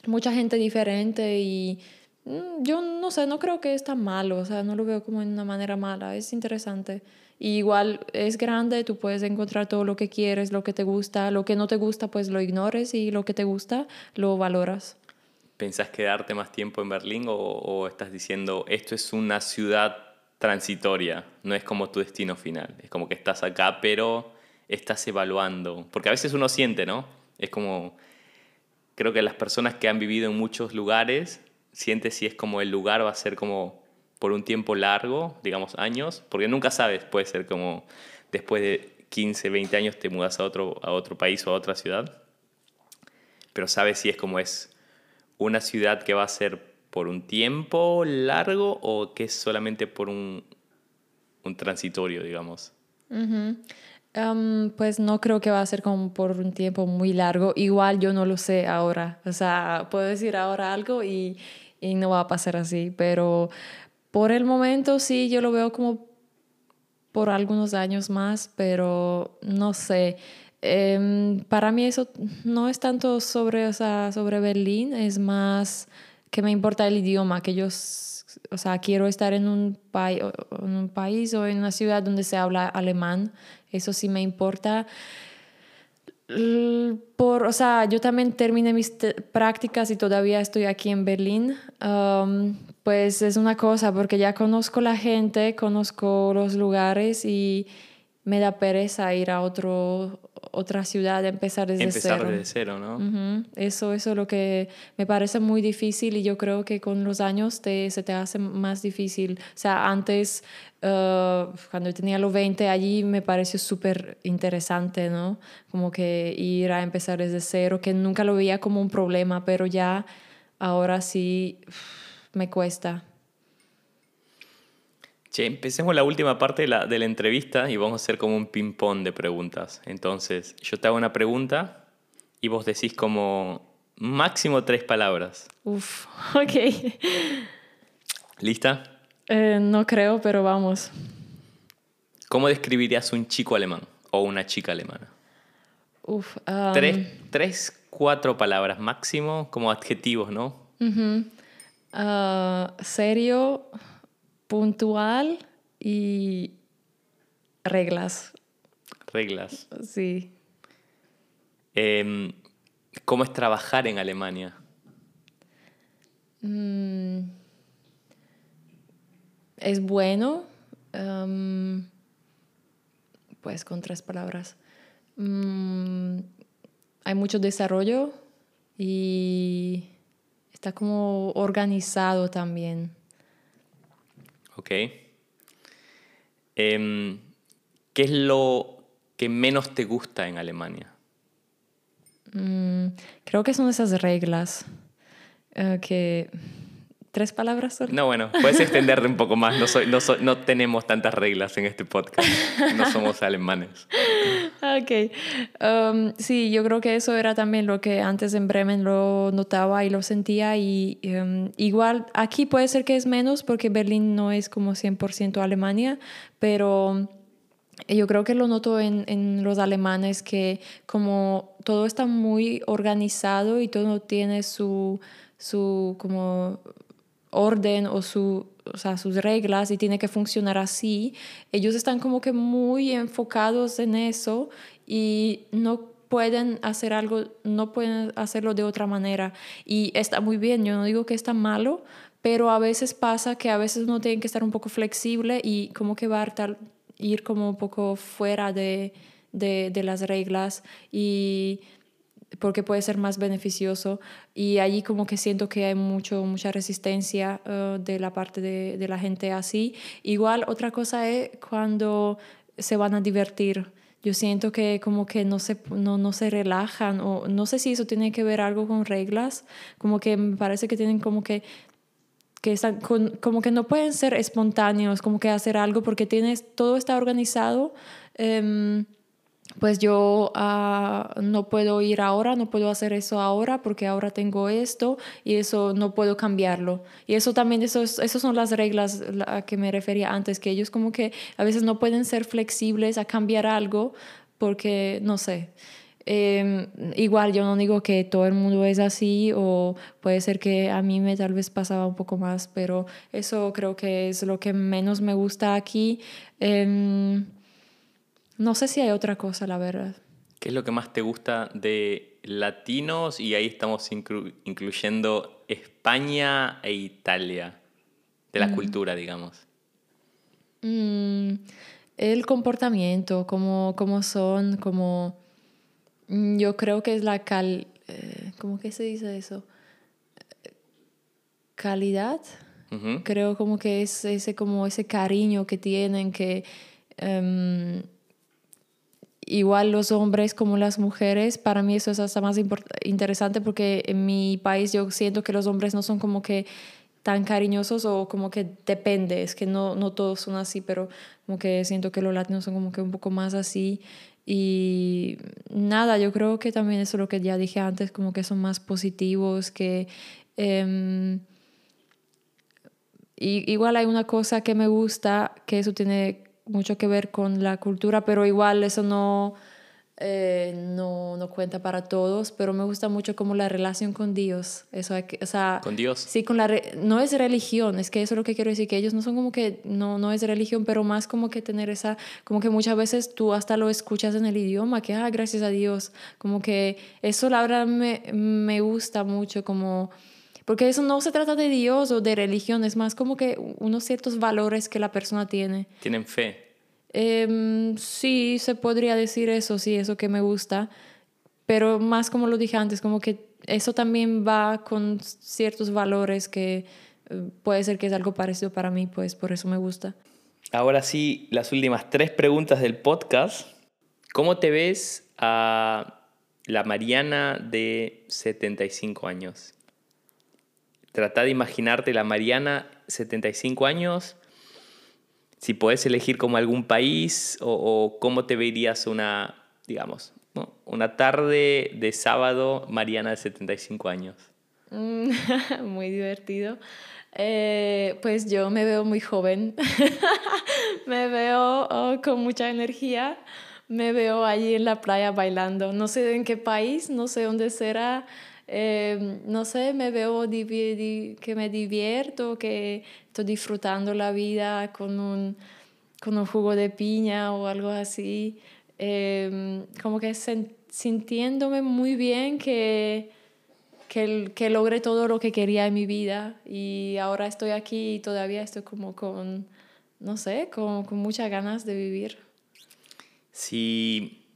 Mucha gente diferente y mm, yo no sé, no creo que es tan malo, o sea, no lo veo como en una manera mala, es interesante. igual es grande, tú puedes encontrar todo lo que quieres, lo que te gusta, lo que no te gusta, pues lo ignores y lo que te gusta, lo valoras. ¿Pensás quedarte más tiempo en Berlín o, estás diciendo esto es una ciudad transitoria, no es como tu destino final? Es como que estás acá, pero estás evaluando. Porque a veces uno siente, ¿no? Es como, creo que las personas que han vivido en muchos lugares, siente si es como el lugar va a ser como por un tiempo largo, digamos años, porque nunca sabes, puede ser como después de 15, 20 años te mudas a otro, a otro país o a otra ciudad, pero sabes si es como es una ciudad que va a ser por un tiempo largo o que es solamente por un, un transitorio, digamos? pues no creo que va a ser como por un tiempo muy largo. Igual yo no lo sé ahora. O sea, puedo decir ahora algo y, y no va a pasar así. Pero por el momento sí, yo lo veo como por algunos años más, pero no sé. Em, para mí eso no es tanto sobre, o sea, sobre Berlín, es más que me importa el idioma, que yo, o sea, quiero estar en un, en un país o en una ciudad donde se habla alemán, eso sí me importa. Por, o sea, yo también terminé mis prácticas y todavía estoy aquí en Berlín. pues es una cosa, porque ya conozco la gente, conozco los lugares y me da pereza ir a otro, otra ciudad, empezar desde cero. Empezar desde cero, ¿no? Eso, eso es lo que me parece muy difícil y yo creo que con los años te, se te hace más difícil. O sea, antes, uh, cuando tenía los 20, allí me pareció súper interesante, ¿no? Como que ir a empezar desde cero, que nunca lo veía como un problema, pero ya ahora sí me cuesta. Che, empecemos la última parte de la, de la entrevista y vamos a hacer como un ping-pong de preguntas. Entonces, yo te hago una pregunta y vos decís como máximo tres palabras. Uf, ok. ¿Lista? Eh, no creo, pero vamos. ¿Cómo describirías un chico alemán o una chica alemana? Uf, tres, tres, cuatro palabras máximo como adjetivos, ¿no? Ah, serio puntual y reglas. Reglas. Sí. Em, ¿Cómo es trabajar en Alemania? Mm, es bueno, em, pues con tres palabras. Mm, hay mucho desarrollo y está como organizado también. Em, ¿Qué es lo que menos te gusta en Alemania? Mm, creo que son esas reglas eh, que ¿Tres palabras solo? No, bueno, puedes extenderle un poco más. No, soy, no, no tenemos tantas reglas en este podcast. No somos alemanes. Ok. Um, sí, yo creo que eso era también lo que antes en Bremen lo notaba y lo sentía. Y um, igual aquí puede ser que es menos porque Berlín no es como 100% Alemania, pero yo creo que lo noto en, en, los alemanes que como todo está muy organizado y todo tiene su, su como orden o, su, o sea, sus reglas y tiene que funcionar así, ellos están como que muy enfocados en eso y no pueden hacer algo, no pueden hacerlo de otra manera. Y está muy bien, yo no digo que está malo, pero a veces pasa que a veces uno tiene que estar un poco flexible y como que va a ir como un poco fuera de, de, de las reglas y porque puede ser más beneficioso y allí como que siento que hay mucho, mucha resistencia eh, de la parte de, de, la gente así. Igual otra cosa es cuando se van a divertir. Yo siento que como que no se, no, no se relajan o no sé si eso tiene que ver algo con reglas, como que me parece que tienen como que que están como que no pueden ser espontáneos, como que hacer algo porque tienes todo está organizado. Em, pues yo ah, no puedo ir ahora, no puedo hacer eso ahora porque ahora tengo esto y eso no puedo cambiarlo. Y eso también, eso, esas son las reglas a que me refería antes, que ellos como que a veces no pueden ser flexibles a cambiar algo porque, no sé. Em, igual yo no digo que todo el mundo es así o puede ser que a mí me tal vez pasaba un poco más, pero eso creo que es lo que menos me gusta aquí. Em, no sé si hay otra cosa, la verdad. ¿Qué es lo que más te gusta de latinos? Y ahí estamos incluyendo España e Italia, de la mm. cultura, digamos. Mm, el comportamiento, cómo, cómo son, como... Mm, yo creo que es la cal... Eh, ¿Cómo que se dice eso? Calidad. Creo como que es ese, como ese cariño que tienen, que... Em, igual los hombres como las mujeres, para mí eso es hasta más interesante porque en mi país yo siento que los hombres no son como que tan cariñosos o como que depende, es que no, no todos son así, pero como que siento que los latinos son como que un poco más así. Y nada, yo creo que también eso es lo que ya dije antes, como que son más positivos, que... Em, y, igual hay una cosa que me gusta, que eso tiene mucho que ver con la cultura, pero igual eso no, eh, no, no, cuenta para todos, pero me gusta mucho como la relación con Dios. Eso o sea, ¿Con Dios? Sí, con la no es religión, es que eso es lo que quiero decir, que ellos no son como que, no, no es religión, pero más como que tener esa, como que muchas veces tú hasta lo escuchas en el idioma, que, ah, gracias a Dios, como que eso la verdad me, me gusta mucho, como... Porque eso no se trata de Dios o de religión, es más como que unos ciertos valores que la persona tiene. Tienen fe. Em, sí, se podría decir eso, sí, eso que me gusta. Pero más como lo dije antes, como que eso también va con ciertos valores que eh, puede ser que es algo parecido para mí, pues por eso me gusta. Ahora sí, las últimas tres preguntas del podcast. ¿Cómo te ves a la Mariana de 75 años? Trata de imaginarte la Mariana, 75 años, si puedes elegir como algún país o, cómo te verías una, digamos, una tarde de sábado Mariana de 75 años. Mm, muy divertido. Eh, pues yo me veo muy joven, me veo oh, con mucha energía, me veo allí en la playa bailando. No sé en qué país, no sé dónde será, Em, no sé, me veo que me divierto, que estoy disfrutando la vida con un, con un jugo de piña o algo así. Em, como que sintiéndome muy bien que, que, que logré todo lo que quería en mi vida y ahora estoy aquí y todavía estoy como con, no sé, con, con muchas ganas de vivir. Si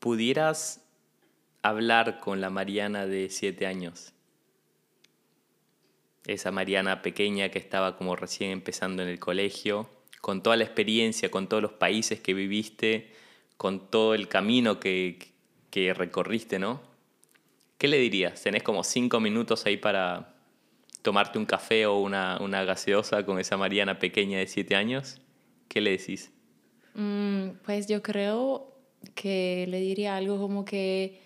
pudieras hablar con la Mariana de siete años. Esa Mariana pequeña que estaba como recién empezando en el colegio, con toda la experiencia, con todos los países que viviste, con todo el camino que, que recorriste, ¿no? ¿Qué le dirías? Tenés como cinco minutos ahí para tomarte un café o una, una gaseosa con esa Mariana pequeña de siete años. ¿Qué le decís? Mm, pues yo creo que le diría algo como que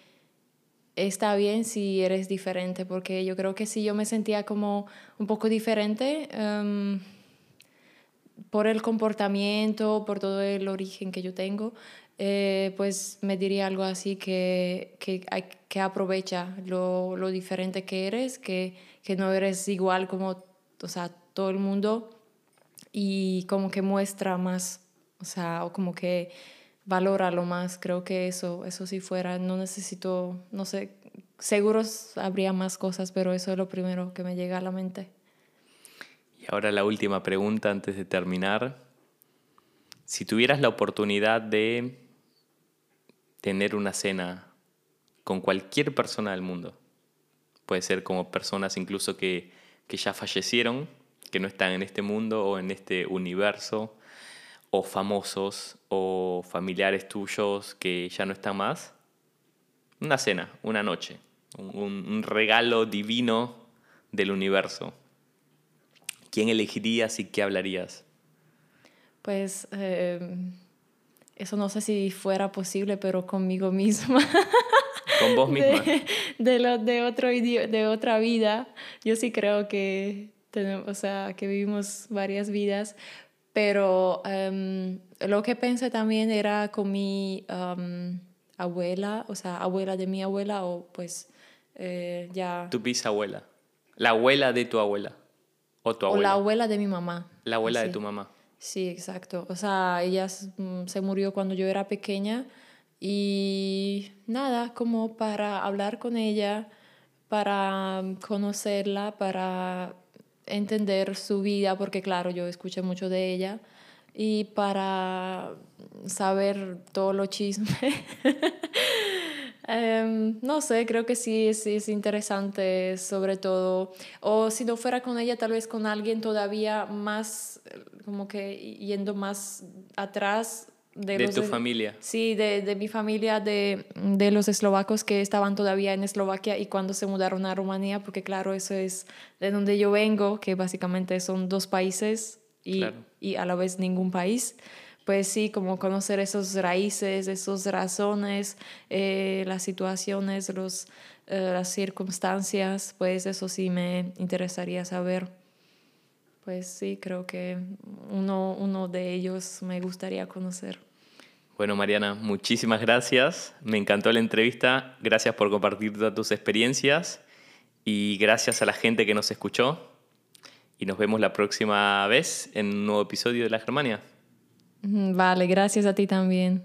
está bien si eres diferente, porque yo creo que si yo me sentía como un poco diferente em, por el comportamiento, por todo el origen que yo tengo, eh, pues me diría algo así que, que, que aprovecha lo, lo, diferente que eres, que, que no eres igual como o sea, todo el mundo y como que muestra más, o sea, o como que valóralo más. Creo que eso, eso si fuera, no necesito, no sé, seguros habría más cosas, pero eso es lo primero que me llega a la mente. Y ahora la última pregunta antes de terminar. Si tuvieras la oportunidad de tener una cena con cualquier persona del mundo, puede ser como personas incluso que, que ya fallecieron, que no están en este mundo o en este universo, o famosos o familiares tuyos que ya no están más, una cena, una noche, un, regalo divino del universo. ¿Quién elegirías y qué hablarías? Pues em, eso no sé si fuera posible, pero conmigo misma. Con vos misma. De, lo, de, otro de otra vida. Yo sí creo que tenemos, o sea, que vivimos varias vidas, pero em, lo que pensé también era con mi em, abuela, o sea, abuela de mi abuela o pues eh, ya... Tu bisabuela. La abuela de tu abuela. O tu abuela. O la abuela de mi mamá. La abuela de tu mamá. Sí, exacto. O sea, ella mm, se murió cuando yo era pequeña y nada, como para hablar con ella, para conocerla, para entender su vida, porque claro, yo escuché mucho de ella, y para saber todo lo chisme. Em, no sé, creo que sí, sí es interesante, sobre todo, o si no fuera con ella, tal vez con alguien todavía más, como que yendo más atrás. De, de tu familia. Sí, de, de mi familia, de, de, los eslovacos que estaban todavía en Eslovaquia y cuando se mudaron a Rumanía, porque claro, eso es de donde yo vengo, que básicamente son dos países y, y a la vez ningún país pues sí, como conocer esos raíces, esas razones, eh, las situaciones, los, eh, las circunstancias, pues eso sí me interesaría saber. Pues sí, creo que uno, uno de ellos me gustaría conocer. Bueno, Mariana, muchísimas gracias. Me encantó la entrevista. Gracias por compartir todas tus experiencias y gracias a la gente que nos escuchó. Y nos vemos la próxima vez en un nuevo episodio de La Germania. Vale, gracias a ti también.